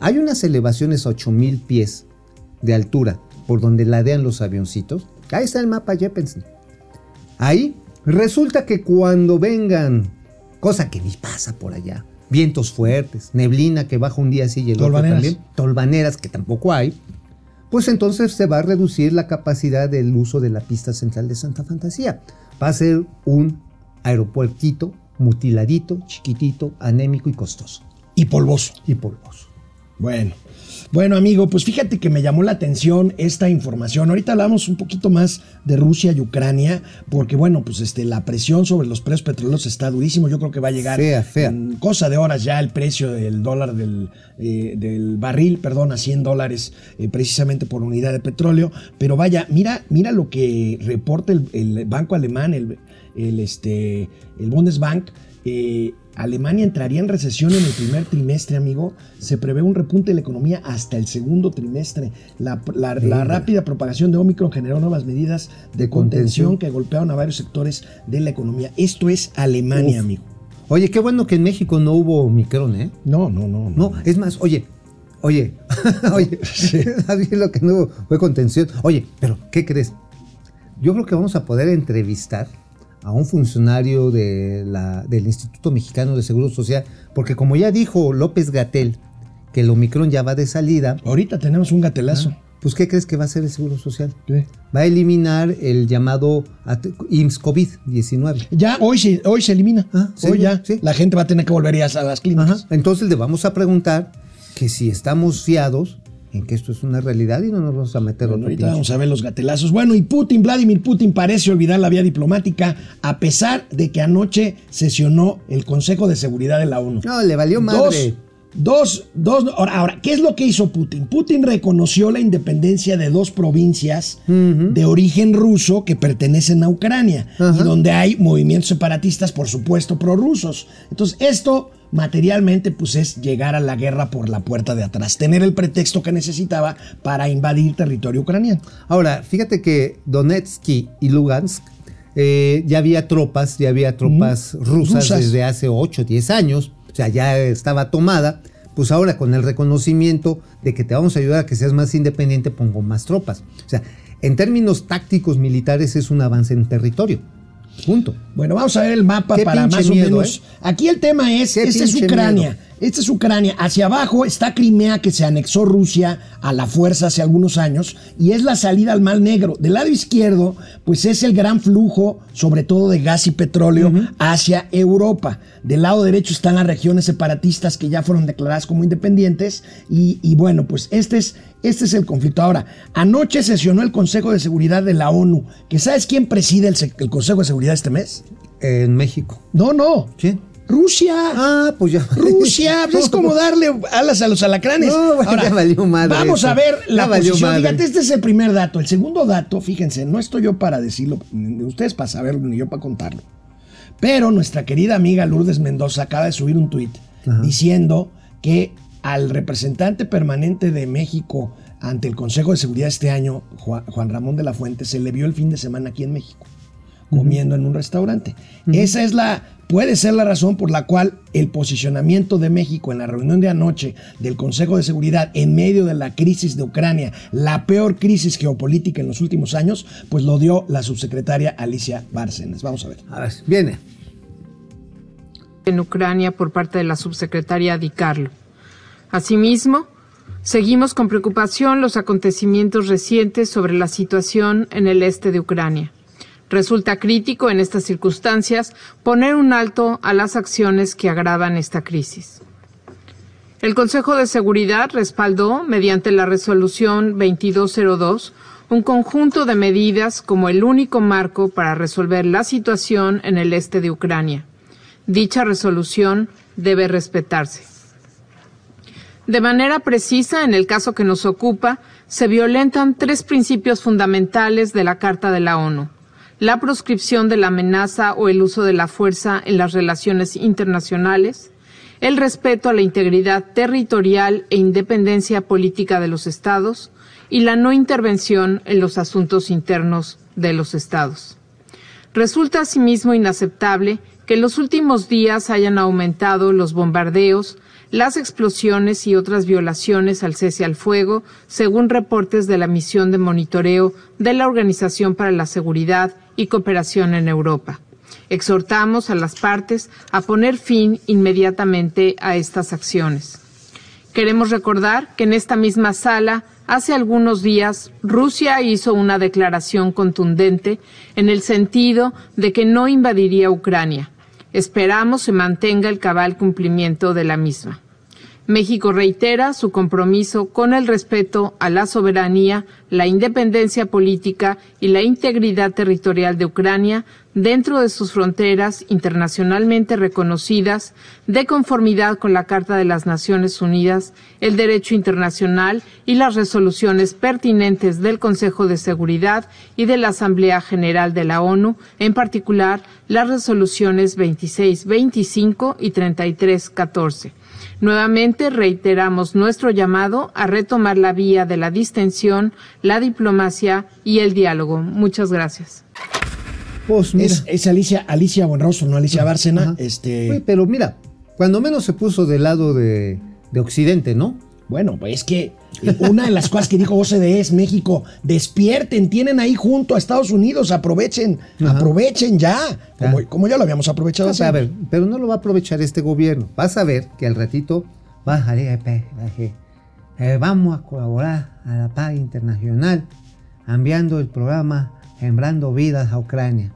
Hay unas elevaciones a 8000 pies de altura por donde ladean los avioncitos. Ahí está el mapa Jepensen. Ahí resulta que cuando vengan, cosa que ni pasa por allá, vientos fuertes, neblina que baja un día así y el otro también, tolvaneras que tampoco hay, pues entonces se va a reducir la capacidad del uso de la pista central de Santa Fantasía. Va a ser un aeropuertito mutiladito, chiquitito, anémico y costoso. Y polvoso. Y polvoso. Bueno. Bueno, amigo, pues fíjate que me llamó la atención esta información. Ahorita hablamos un poquito más de Rusia y Ucrania, porque bueno, pues este, la presión sobre los precios petroleros está durísimo. Yo creo que va a llegar fea, fea. en cosa de horas ya el precio del dólar del, eh, del barril, perdón, a 100 dólares eh, precisamente por unidad de petróleo. Pero vaya, mira, mira lo que reporta el, el banco alemán, el, el, este, el Bundesbank. Eh, Alemania entraría en recesión en el primer trimestre, amigo. Se prevé un repunte de la economía hasta el segundo trimestre. La, rápida propagación de Omicron generó nuevas medidas de contención, que golpearon a varios sectores de la economía. Esto es Alemania, amigo. Oye, qué bueno que en México no hubo Omicron, ¿eh? No, no, no. No, es más, oye, oye, (laughs) oye, (laughs) lo que no hubo fue contención. Oye, pero ¿qué crees? Yo creo que vamos a poder entrevistar a un funcionario de la, del Instituto Mexicano de Seguro Social, porque como ya dijo López Gatel, que el Omicron ya va de salida. Ahorita tenemos un gatelazo. Ah, pues, ¿qué crees que va a hacer el Seguro Social? Va a eliminar el llamado IMSS COVID-19. Ya, hoy se, hoy se elimina. Ah, hoy ya. La gente va a tener que volver a, a las clínicas. Entonces le vamos a preguntar que si estamos fiados en que esto es una realidad y no nos vamos a meter bueno, Ahorita vamos a ver los gatelazos. Bueno, y Putin, Vladimir Putin parece olvidar la vía diplomática a pesar de que anoche sesionó el Consejo de Seguridad de la ONU. No, le valió madre. Dos, dos, ahora, ahora, ¿qué es lo que hizo Putin? Putin reconoció la independencia de dos provincias de origen ruso que pertenecen a Ucrania y donde hay movimientos separatistas, por supuesto, prorrusos. Entonces, esto materialmente pues es llegar a la guerra por la puerta de atrás, tener el pretexto que necesitaba para invadir territorio ucraniano. Ahora, fíjate que Donetsk y Lugansk eh, ya había tropas, ya había tropas rusas, Rusas. desde hace 8, 10 años, o sea, ya estaba tomada. Pues ahora con el reconocimiento de que te vamos a ayudar a que seas más independiente, pongo más tropas. O sea, en términos tácticos militares es un avance en territorio. Punto. Bueno, vamos a ver el mapa para más o menos. ¿eh? Aquí el tema es, esta es Ucrania. miedo. Esta es Ucrania. Hacia abajo está Crimea, que se anexó Rusia a la fuerza hace algunos años, y es la salida al Mar Negro. Del lado izquierdo, pues es el gran flujo, sobre todo de gas y petróleo, hacia Europa. Del lado derecho están las regiones separatistas que ya fueron declaradas como independientes, y, y bueno, pues este es, este es el conflicto. Ahora, anoche sesionó el Consejo de Seguridad de la ONU, que ¿sabes quién preside el, el Consejo de Seguridad este mes? En México. No, no. ¿Quién? Rusia. Ah, pues ya. Rusia, pues es como darle alas a los alacranes. No, güey, ya valió madre Vamos eso. a ver la posición. madre. Fíjate, este es el primer dato. El segundo dato, fíjense, no estoy yo para decirlo, ni ustedes para saberlo, ni yo para contarlo. Pero nuestra querida amiga Lourdes Mendoza acaba de subir un tuit diciendo que al representante permanente de México ante el Consejo de Seguridad este año, Juan, Juan Ramón de la Fuente, se le vio el fin de semana aquí en México comiendo en un restaurante. Esa es la, puede ser la razón por la cual el posicionamiento de México en la reunión de anoche del Consejo de Seguridad en medio de la crisis de Ucrania, la peor crisis geopolítica en los últimos años, pues lo dio la subsecretaria Alicia Bárcenas. Vamos a ver. A ver, viene. en Ucrania por parte de la subsecretaria Di Carlo. Asimismo, seguimos con preocupación los acontecimientos recientes sobre la situación en el este de Ucrania. Resulta crítico en estas circunstancias poner un alto a las acciones que agravan esta crisis. El Consejo de Seguridad respaldó, mediante la resolución 2202, un conjunto de medidas como el único marco para resolver la situación en el este de Ucrania. Dicha resolución debe respetarse. De manera precisa, en el caso que nos ocupa, se violentan tres principios fundamentales de la Carta de la ONU. La proscripción de la amenaza o el uso de la fuerza en las relaciones internacionales, el respeto a la integridad territorial e independencia política de los Estados y la no intervención en los asuntos internos de los Estados. Resulta asimismo inaceptable que en los últimos días hayan aumentado los bombardeos, las explosiones y otras violaciones al cese al fuego, según reportes de la misión de monitoreo de la Organización para la Seguridad y Cooperación en Europa. Exhortamos a las partes a poner fin inmediatamente a estas acciones. Queremos recordar que en esta misma sala, hace algunos días, Rusia hizo una declaración contundente en el sentido de que no invadiría Ucrania. Esperamos se mantenga el cabal cumplimiento de la misma. México reitera su compromiso con el respeto a la soberanía, la independencia política y la integridad territorial de Ucrania dentro de sus fronteras internacionalmente reconocidas, de conformidad con la Carta de las Naciones Unidas, el derecho internacional y las resoluciones pertinentes del Consejo de Seguridad y de la Asamblea General de la ONU, en particular las resoluciones 2625 y 3314. Nuevamente reiteramos nuestro llamado a retomar la vía de la distensión, la diplomacia y el diálogo. Muchas gracias. Pues mira. Es, es Alicia, Alicia Buenrostro, no Alicia Bárcena. Ajá. Este, Oye, pero mira, cuando menos se puso del lado de, de Occidente, ¿no? Bueno, pues es que una de las cosas que dijo OCDE es México, despierten, tienen ahí junto a Estados Unidos, aprovechen, Ajá. aprovechen ya, como, Ya. como ya lo habíamos aprovechado. a ver, pero no lo va a aprovechar este gobierno. Vas a ver que al ratito va a salir, eh, eh, eh, vamos a colaborar a la paz internacional enviando el programa Sembrando Vidas a Ucrania.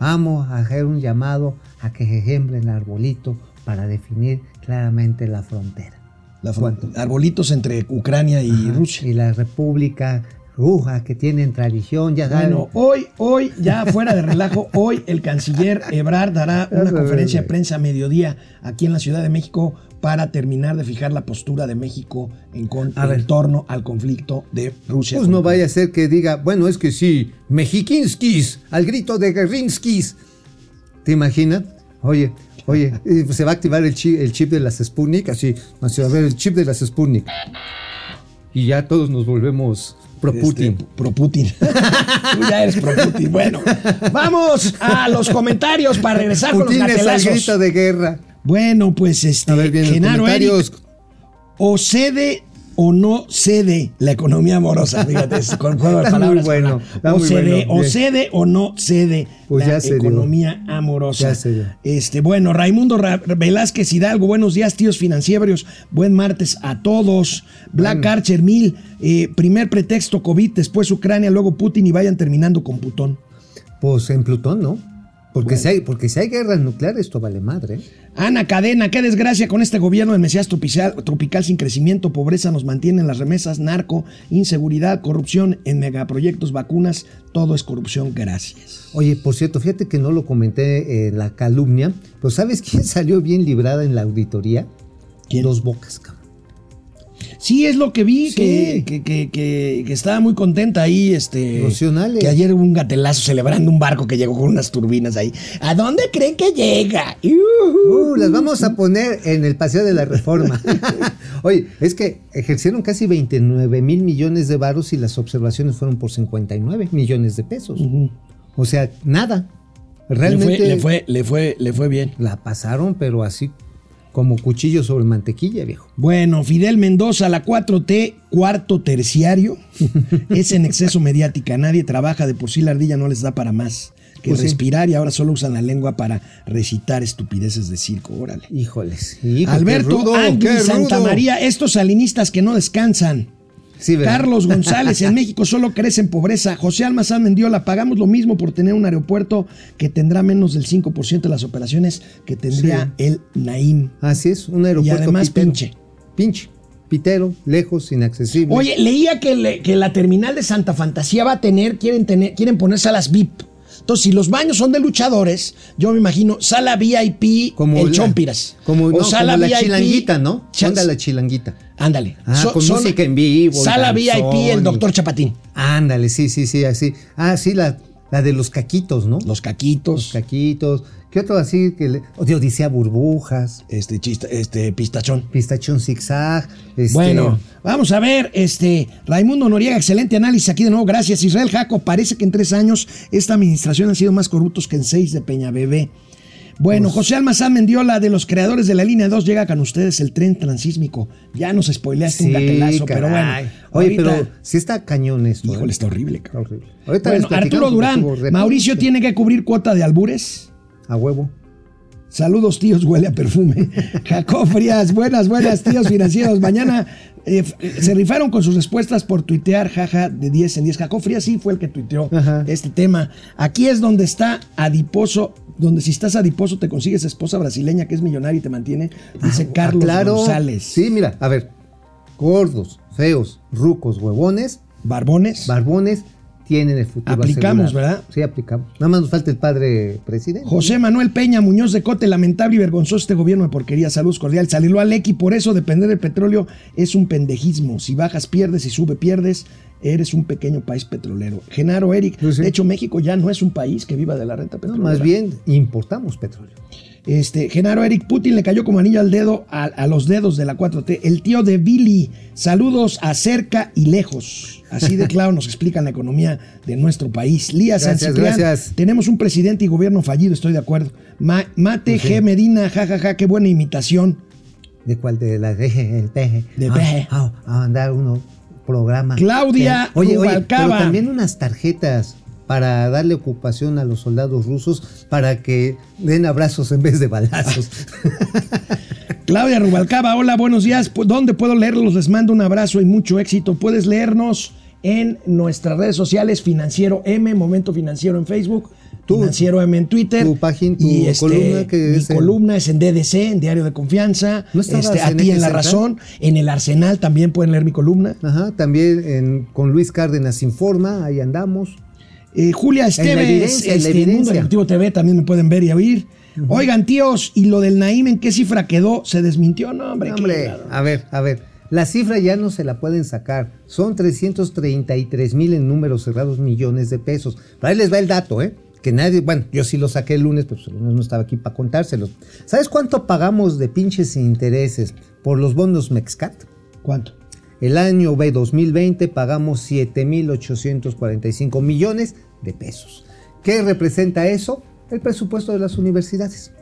Vamos a hacer un llamado a que se siembren arbolitos para definir claramente la frontera. La arbolitos entre Ucrania y Ajá. Rusia. Y la República brujas que tienen tradición, ya saben. Bueno, hoy, hoy, ya fuera de relajo, (laughs) hoy el canciller Ebrard dará una conferencia de prensa a mediodía aquí en la Ciudad de México para terminar de fijar la postura de México en, con, en torno al conflicto de Rusia. Pues no vaya a ser que diga, bueno, es que sí, mexiquinskis, al grito de guerrinskis. ¿Te imaginas? Oye, oye, eh, se va a activar el chip, el chip de las Sputnik, así, así, a ver, el chip de las Sputnik. Y ya todos nos volvemos pro Este, Putin. pro Putin. (laughs) Tú ya eres pro Putin. Bueno, vamos a los comentarios para regresar Putin con los es gatelazos. grito de guerra. Bueno, pues este, A ver, bien, Genaro comentarios. Eric, o cede o no cede la economía amorosa. Fíjate, con juego de palabras. bueno, o, cede, bueno, o cede o no cede Pues la dio. economía amorosa. Ya se dio. Este, bueno, Raimundo Ra- Velázquez Hidalgo, buenos días, tíos financieros. Buen martes a todos. Black Archer Mil, eh, primer pretexto COVID, después Ucrania, luego Putin y vayan terminando con Putón. Pues en Plutón, ¿no? Porque, si hay, porque si hay guerras nucleares, esto vale madre. ¿eh? Ana Cadena, qué desgracia con este gobierno del Mesías tropical, tropical sin crecimiento, pobreza nos mantiene en las remesas, narco, inseguridad, corrupción en megaproyectos, vacunas, todo es corrupción, gracias. Oye, por cierto, fíjate que no lo comenté en la calumnia, pero ¿sabes quién salió bien librada en la auditoría? ¿Quién? Dos bocas, cabrón. Sí, es lo que vi, Sí. que, que, que- que- estaba muy contenta ahí, este... Emocionales. Que ayer hubo un gatelazo celebrando un barco que llegó con unas turbinas ahí. ¿A dónde creen que llega? Yujú. Uh, las vamos a poner en el Paseo de la Reforma. (laughs) Oye, es que ejercieron casi 29 mil millones de varos y las observaciones fueron por 59 millones de pesos. O sea, nada. Realmente Le fue, le fue, le fue, le fue bien. la pasaron, pero así como cuchillo sobre mantequilla, viejo. Bueno, Fidel Mendoza, la 4T, cuarto terciario, (laughs) es en exceso mediática. Nadie trabaja, de por sí la ardilla no les da para más que Pues sí. respirar y ahora solo usan la lengua para recitar estupideces de circo. Órale. Híjoles. hijo, Alberto Santa. María, estos salinistas que no descansan. Carlos González, en (laughs) México solo crece en pobreza. José Almazán Mendiola, pagamos lo mismo por tener un aeropuerto que tendrá menos del 5% de las operaciones que tendría el Naim. Así es, un aeropuerto además pitero. pinche. Pinche. Pitero, lejos, inaccesible. Oye, leía que, le- que la terminal de Santa Fantasía va a tener, quieren tener, quieren poner salas VIP. Entonces, si los baños son de luchadores, yo me imagino sala VIP el la- Chompiras. Como, o no, sala como la VIP chilanguita, ¿no? Onda la chilanguita. Ándale. Ah, con música en vivo, Sala danzón VIP el doctor Chapatín. Ándale, sí, sí, sí, así. Ah, sí, la, la de los caquitos, ¿no? Los caquitos. Los caquitos. ¿Qué otro así? Que le, de Odisea Burbujas, este, chista, este pistachón. Pistachón Zigzag. Este, Bueno, vamos a ver, este, Raimundo Noriega, excelente análisis aquí de nuevo, gracias. Israel Jaco, parece que en tres años esta administración ha sido más corruptos que en seis de Peña Bebé. Bueno, Pues José Almazán Mendiola, de los creadores de la línea 2, llega con ustedes el tren transísmico. Ya nos spoileaste un gatelazo, pero bueno. Oye, ahorita- pero sí está cañón esto. Híjole, ¿eh? está horrible, cabrón. Horrible. Ahorita Bueno, Arturo Durán, Mauricio tiene que cubrir cuota de albures. A huevo. Saludos, tíos, huele a perfume. (laughs) Jacob Frías, buenas, buenas, tíos financieros. Mañana eh, se rifaron con sus respuestas por tuitear, jaja, de 10 en 10. Jacob Frías sí fue el que tuiteó Ajá. este tema. Aquí es donde está adiposo, donde si estás adiposo te consigues esposa brasileña que es millonaria y te mantiene, dice Ah, Carlos claro. González. Sí, mira, a ver. Gordos, feos, rucos, huevones, Barbones. barbones, tienen el futuro Aplicamos, asegurado. ¿verdad? Sí, aplicamos. Nada más nos falta el padre presidente. José Manuel Peña Muñoz de Cote, lamentable y vergonzoso este gobierno de porquería. Saludos cordial. Salirlo al X, por eso depender del petróleo es un pendejismo. Si bajas, pierdes, si sube, pierdes. Eres un pequeño país petrolero. Genaro Eric, Pues sí. de hecho, México ya no es un país que viva de la renta No, petrolera. más bien importamos petróleo. Este, Genaro Eric Putin le cayó como anillo al dedo a, a los dedos de la 4T. El tío de Billy, saludos a cerca y lejos. Así de claro nos explican la economía de nuestro país. Lía San Gracias, Ciprián, gracias. tenemos un presidente y gobierno fallido, estoy de acuerdo. Ma- Mate G. Medina, jajaja, qué buena imitación. ¿De cuál? De la de el peje. De Ah, peje. ah, a mandar uno programa. Claudia Eh, oye, oye, Rubalcaba. pero también unas tarjetas para darle ocupación a los soldados rusos para que den abrazos en vez de balazos. (laughs) Claudia Rubalcaba, hola, buenos días. ¿Dónde puedo leerlos? Les mando un abrazo y mucho éxito. Puedes leernos en nuestras redes sociales, Financiero M, Momento Financiero en Facebook, Financiero M en Twitter. tu página- tu y este, columna que mi es en- columna es en DDC, en Diario de Confianza. ¿No este, a en ti en Eje La? Razón. En El Arsenal también pueden leer mi columna. Ajá, también en- con Luis Cárdenas Informa, ahí andamos. Eh, Julia Esteves, en este, en Mundo. Ejecutivo TV también me pueden ver y oír. Oigan, tíos, ¿y lo del Naim en qué cifra quedó? ¿Se desmintió? No, hombre. qué Hombre, a ver, a ver. La cifra ya no se la pueden sacar. Son 333 mil en números cerrados millones de pesos. Pero ahí les va el dato, ¿eh? Que nadie, bueno, yo sí lo saqué el lunes, pero pues el lunes no estaba aquí para contárselos. ¿Sabes cuánto pagamos de pinches intereses por los bonos Mexcat? ¿Cuánto? El año B 2020 pagamos 7.845 millones de pesos. ¿Qué representa eso? El presupuesto de las universidades.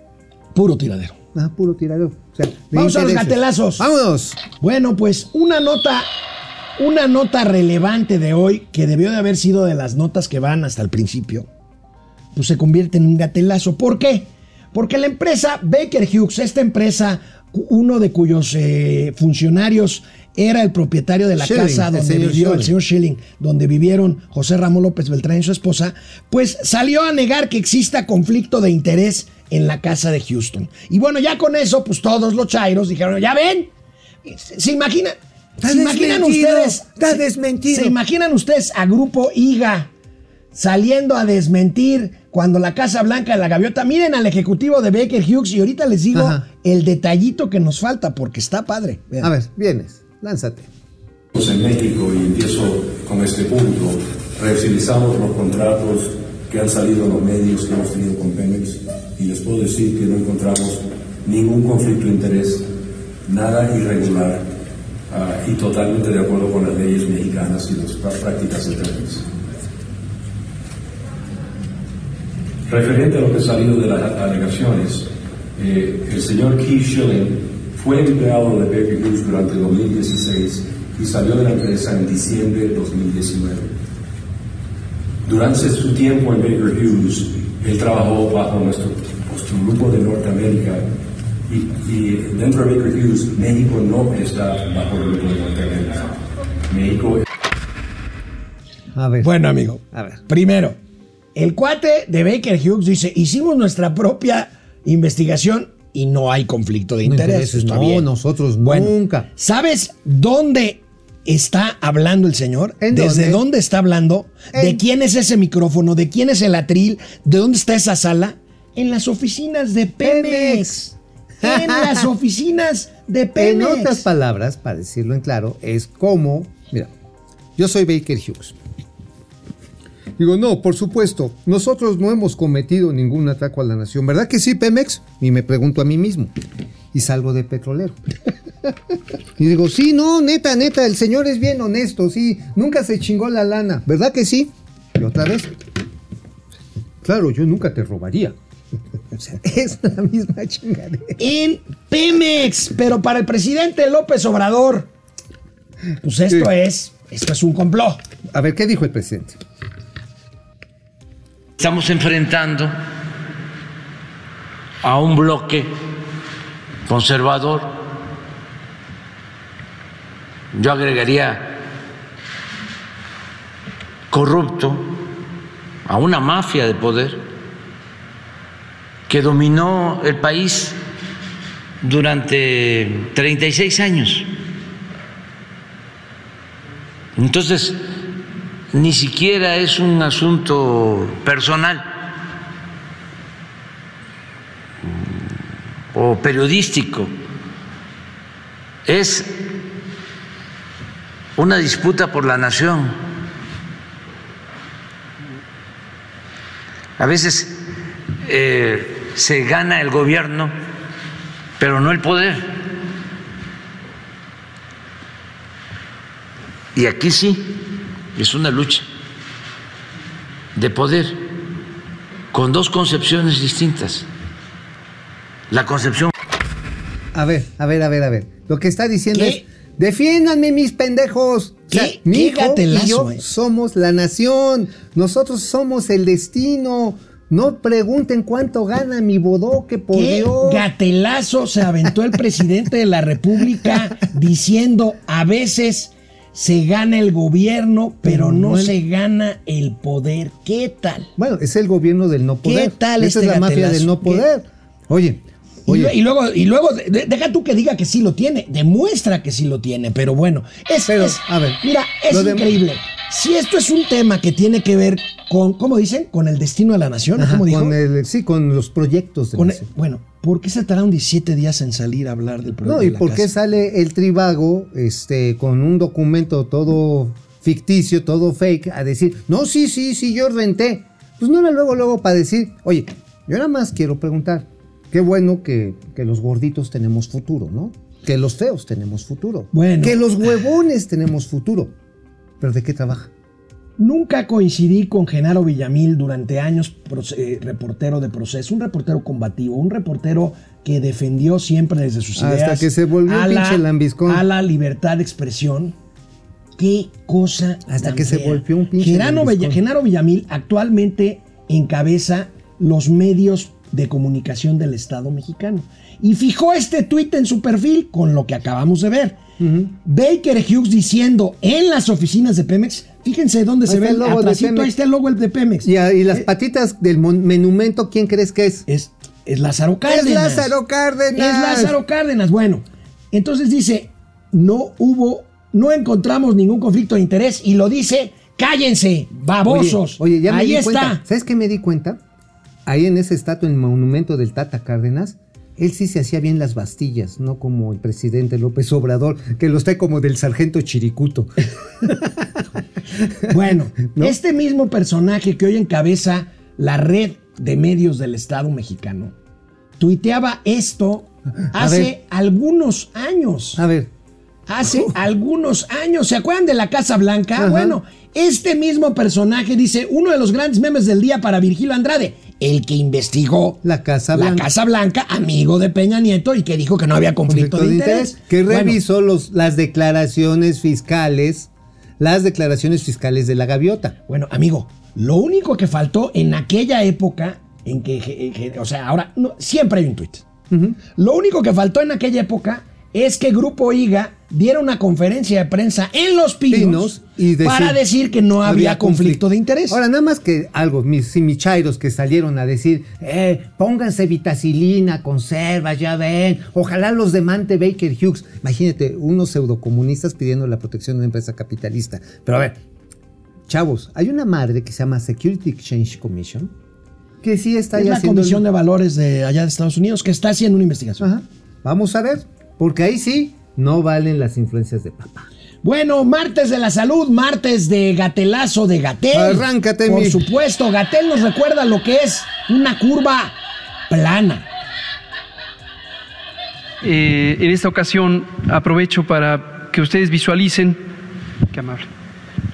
Puro tiradero. Ah, puro tiradero. O sea, de Vamos a los gatelazos. ¡Vámonos! Bueno, pues una nota, una nota relevante de hoy, que debió de haber sido de las notas que van hasta el principio, pues se convierte en un gatelazo. ¿Por qué? Porque la empresa Baker Hughes, esta empresa, uno de cuyos eh, funcionarios era el propietario de la Schilling, casa donde vivió el señor Schilling, donde vivieron José Ramón López Beltrán y su esposa, pues salió a negar que exista conflicto de interés en la casa de Houston. Y bueno, ya con eso, pues todos los chairos dijeron, ya ven, ¿se imaginan? Está ¿Se imaginan ustedes? está se- desmentido. ¿Se imaginan ustedes a Grupo IGA saliendo a desmentir cuando la Casa Blanca de la Gaviota? Miren al ejecutivo de Baker Hughes y ahorita les digo Ajá. el detallito que nos falta porque está padre. Vean. A ver, vienes, lánzate. en México y empiezo con este punto. Revisamos los contratos que han salido en los medios que hemos tenido con Pemex y les puedo decir que no encontramos ningún conflicto de interés, nada irregular ah, y totalmente de acuerdo con las leyes mexicanas y las prá- prácticas de Pemex. Referente a lo que ha de las alegaciones, eh, el señor Keith Schilling fue empleado de Baker Hughes durante 2016 y salió de la empresa en diciembre de 2019. Durante su tiempo en Baker Hughes, él trabajó bajo nuestro, nuestro grupo de Norteamérica y, y dentro de Baker Hughes, México no está bajo el grupo de Norteamérica. México A ver. Bueno, amigo. A ver. Primero, el cuate de Baker Hughes dice, hicimos nuestra propia investigación y no hay conflicto de No interés. intereses, no, bien. nosotros Bueno, nunca. ¿Sabes dónde está hablando el señor? ¿En ¿Desde dónde? dónde está hablando? ¿De En- quién es ese micrófono? ¿De quién es el atril? ¿De dónde está esa sala? En las oficinas de Pemex. En las (laughs) oficinas de En Pemex. otras palabras, para decirlo en claro, es como, mira, yo soy Baker Hughes. Digo, no, por supuesto, nosotros no hemos cometido ningún atraco a la nación, ¿verdad que sí, Pemex? Y me pregunto a mí mismo. Y salgo de petrolero. Y digo, sí, no, neta, neta, el señor es bien honesto, sí, nunca se chingó la lana, ¿verdad que sí? Y otra vez, claro, yo nunca te robaría. (laughs) O sea, es la misma chingadera. en Pemex, pero para el presidente López Obrador, pues esto Sí. es, esto es un complot. A ver, ¿qué dijo el presidente? Estamos enfrentando a un bloque conservador. Yo agregaría corrupto, a una mafia de poder que dominó el país durante 36 años. Entonces, ni siquiera es un asunto personal o periodístico, es una disputa por la nación. A veces eh, se gana el gobierno, pero no el poder. Y aquí sí, es una lucha de poder con dos concepciones distintas. La concepción A ver, a ver, a ver, a ver. Lo que está diciendo ¿Qué? es, defiéndanme mis pendejos. O sea, ¿Qué- mi qué hijo gatelazo, y yo eh? somos la nación. Nosotros somos el destino. No pregunten cuánto gana mi bodoque, por ¿Qué Dios. gatelazo se aventó el presidente de la República (laughs) diciendo a veces se gana el gobierno, pero Pero no no el- se gana el poder. ¿Qué tal? Bueno, es el gobierno del no poder. tal Esa este es la mafia del no ¿Qué? poder. Oye, Y, luego, y luego de- de- deja tú que diga que sí lo tiene, demuestra que sí lo tiene, pero bueno, es, Pero, es- a ver, mira, es increíble. Si esto es un tema que tiene que ver con, ¿cómo dicen? Con el destino de la nación, ¿o Ajá, ¿cómo dijo? con el, sí, con los proyectos de Con el- nación. bueno, ¿por qué se tardaron 17 días en salir a hablar del proyecto? No, de ¿y la por qué sale el tribago este, con un documento todo ficticio, todo fake, a decir, no, sí, sí, sí, yo renté? Pues no era luego, luego para decir, oye, yo nada más quiero preguntar, qué bueno que, que los gorditos tenemos futuro, ¿no? Que los feos tenemos futuro. Bueno. Que los huevones tenemos futuro. ¿Pero de qué trabaja? Nunca coincidí con Genaro Villamil durante años, eh, reportero de proceso, un reportero combativo, un reportero que defendió siempre desde sus Hasta ideas. que se volvió a pinche lambiscón. A la libertad de expresión. Qué cosa. Hasta tan que se volvió un pinche Genaro. Villa- Genaro Villamil actualmente encabeza los medios de comunicación del Estado mexicano. Y fijó este tuit en su perfil con lo que acabamos de ver. Baker Hughes diciendo en las oficinas de Pemex, fíjense dónde se ve el logo de Pemex. ahí está el logo de Pemex. Y, las Eh, patitas del mon- menumento, ¿quién crees que es? es, es Lázaro Cárdenas. Lázaro Cárdenas. Es Lázaro Cárdenas. Bueno, entonces dice, no hubo, no encontramos ningún conflicto de interés y lo dice, cállense, babosos. Oye, oye, ya me Ahí di está. cuenta. ¿Sabes qué me di cuenta? Ahí en ese estatua, en el monumento del Tata Cárdenas, él sí se hacía bien las bastillas, no como el presidente López Obrador, que los trae como del sargento Chiricuto. (laughs) Bueno, ¿No? este mismo personaje que hoy encabeza la red de medios del Estado mexicano, tuiteaba esto hace algunos años. A ver, Hace (laughs) algunos años, ¿se acuerdan de la Casa Blanca? Ajá. Bueno, este mismo personaje dice uno de los grandes memes del día para Virgilio Andrade, el que investigó la Casa la Blanca. Casa Blanca, amigo de Peña Nieto, y que dijo que no había conflicto, de, interés. Que Bueno, revisó los, las declaraciones fiscales, las declaraciones fiscales de la gaviota. Bueno, amigo, lo único que faltó en aquella época, en que, o sea, ahora, no, siempre hay un tuit. Lo único que faltó en aquella época es que Grupo IGA diera una conferencia de prensa en Los Pinos, Pinos y decir- para decir que no había, conflicto, de interés. Ahora, nada más que algo, mis simichairos que salieron a decir, eh, pónganse vitacilina, conservas, ya ven, ojalá los demande Baker Hughes. Imagínate, unos pseudocomunistas pidiendo la protección de una empresa capitalista. Pero a ver, chavos, hay una madre que se llama Security Exchange Commission, que sí está es la haciendo... el- Comisión de Valores de allá de Estados Unidos que está haciendo una investigación. Ajá, vamos a ver, porque ahí sí no valen las influencias de papá. Bueno, martes de la salud, martes de gatelazo de Gatel. Arráncate, Por mi- supuesto, Gatel nos recuerda lo que es una curva plana. Eh, en esta ocasión aprovecho para que ustedes visualicen, qué amable,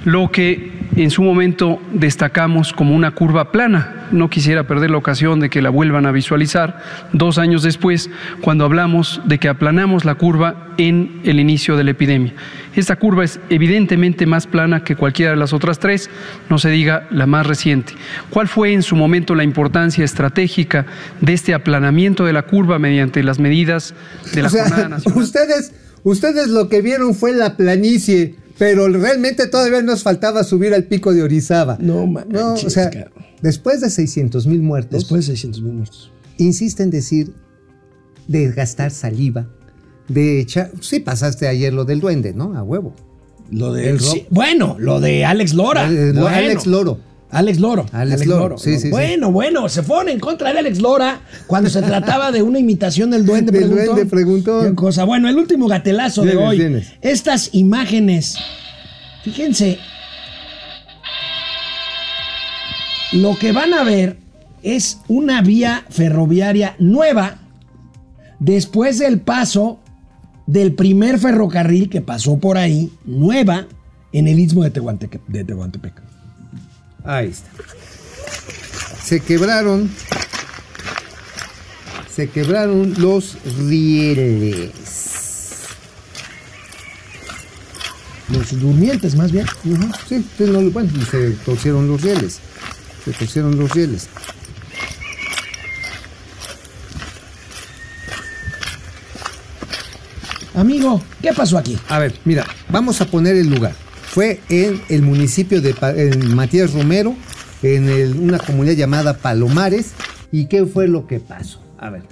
lo que en su momento destacamos como una curva plana. No quisiera perder la ocasión de que la vuelvan a visualizar dos años después, cuando hablamos de que aplanamos la curva en el inicio de la epidemia. Esta curva es evidentemente más plana que cualquiera de las otras tres, no se diga la más reciente. ¿Cuál fue en su momento la importancia estratégica de este aplanamiento de la curva mediante las medidas de la O sea, Jornada Nacional? (laughs) ustedes, ustedes lo que vieron fue la planicie, pero realmente todavía nos faltaba subir al pico de Orizaba. No manches, No, o sea, después de 600 mil muertos, Después de 600 mil muertos. insiste en decir de gastar saliva, de echar... Sí, pasaste ayer lo del duende, ¿no? A huevo. Lo de El sí, bueno, lo de Alex Lora. Lo- Bueno. Alex Loro. Alex Loro. Alex Loro, sí, sí, sí. Bueno, bueno, se fueron en contra de Alex Lora cuando se trataba de una imitación del duende. (laughs) Del preguntó. duende, preguntó. Cosa. Bueno, el último gatelazo de hoy. Estas imágenes. Fíjense. Lo que van a ver es una vía ferroviaria nueva después del paso del primer ferrocarril que pasó por ahí, nueva, en el istmo de, Tehuantepec. de Tehuantepec. Ahí está. Se quebraron. Se quebraron los rieles. Los durmientes, más bien. Sí, sí, no, bueno, se torcieron los rieles. Se torcieron los rieles. Amigo, ¿Qué pasó aquí? A ver, mira, vamos a poner el lugar. Fue en el municipio de Matías Romero, en una comunidad llamada Palomares. ¿Y qué fue lo que pasó? A ver,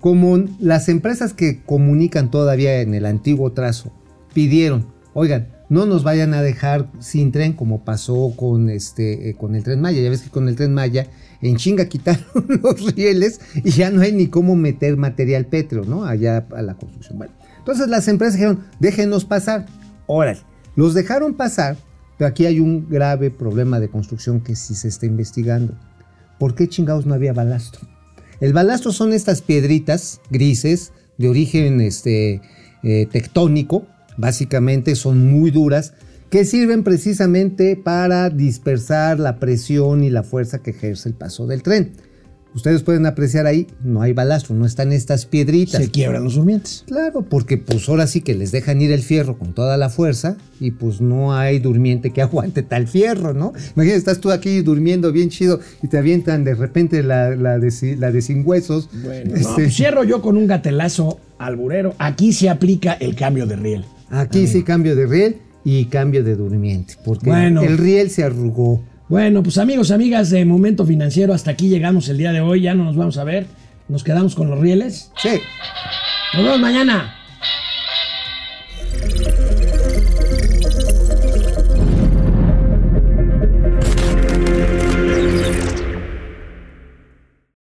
como las empresas que comunican todavía en el antiguo trazo pidieron, oigan, no nos vayan a dejar sin tren como pasó con este eh, con el tren Maya. Ya ves que con el tren Maya en chinga quitaron (laughs) los rieles y ya no hay ni cómo meter material pétreo, ¿no? Allá a la construcción. Bueno, entonces las empresas dijeron, déjenos pasar. Órale, los dejaron pasar, pero aquí hay un grave problema de construcción que sí se está investigando. ¿Por qué chingados no había balastro? El balastro son estas piedritas grises de origen este, eh, tectónico, básicamente son muy duras, que sirven precisamente para dispersar la presión y la fuerza que ejerce el paso del tren. Ustedes pueden apreciar ahí, no hay balastro, no están estas piedritas. Se quiebran los durmientes. Claro, porque pues ahora sí que les dejan ir el fierro con toda la fuerza y pues no hay durmiente que (laughs) aguante tal fierro, ¿no? Imagínate, estás tú aquí durmiendo bien chido y te avientan de repente la, la, de, la de sin huesos. Bueno, no, Este, pues cierro yo con un gatelazo alburero. Aquí se aplica el cambio de riel. aquí sí cambio de riel y cambio de durmiente, porque Bueno. el riel se arrugó. Bueno, pues amigos, amigas de Momento Financiero, hasta aquí llegamos el día de hoy. Ya no nos vamos a ver. Nos quedamos con los rieles. Sí. Nos vemos mañana.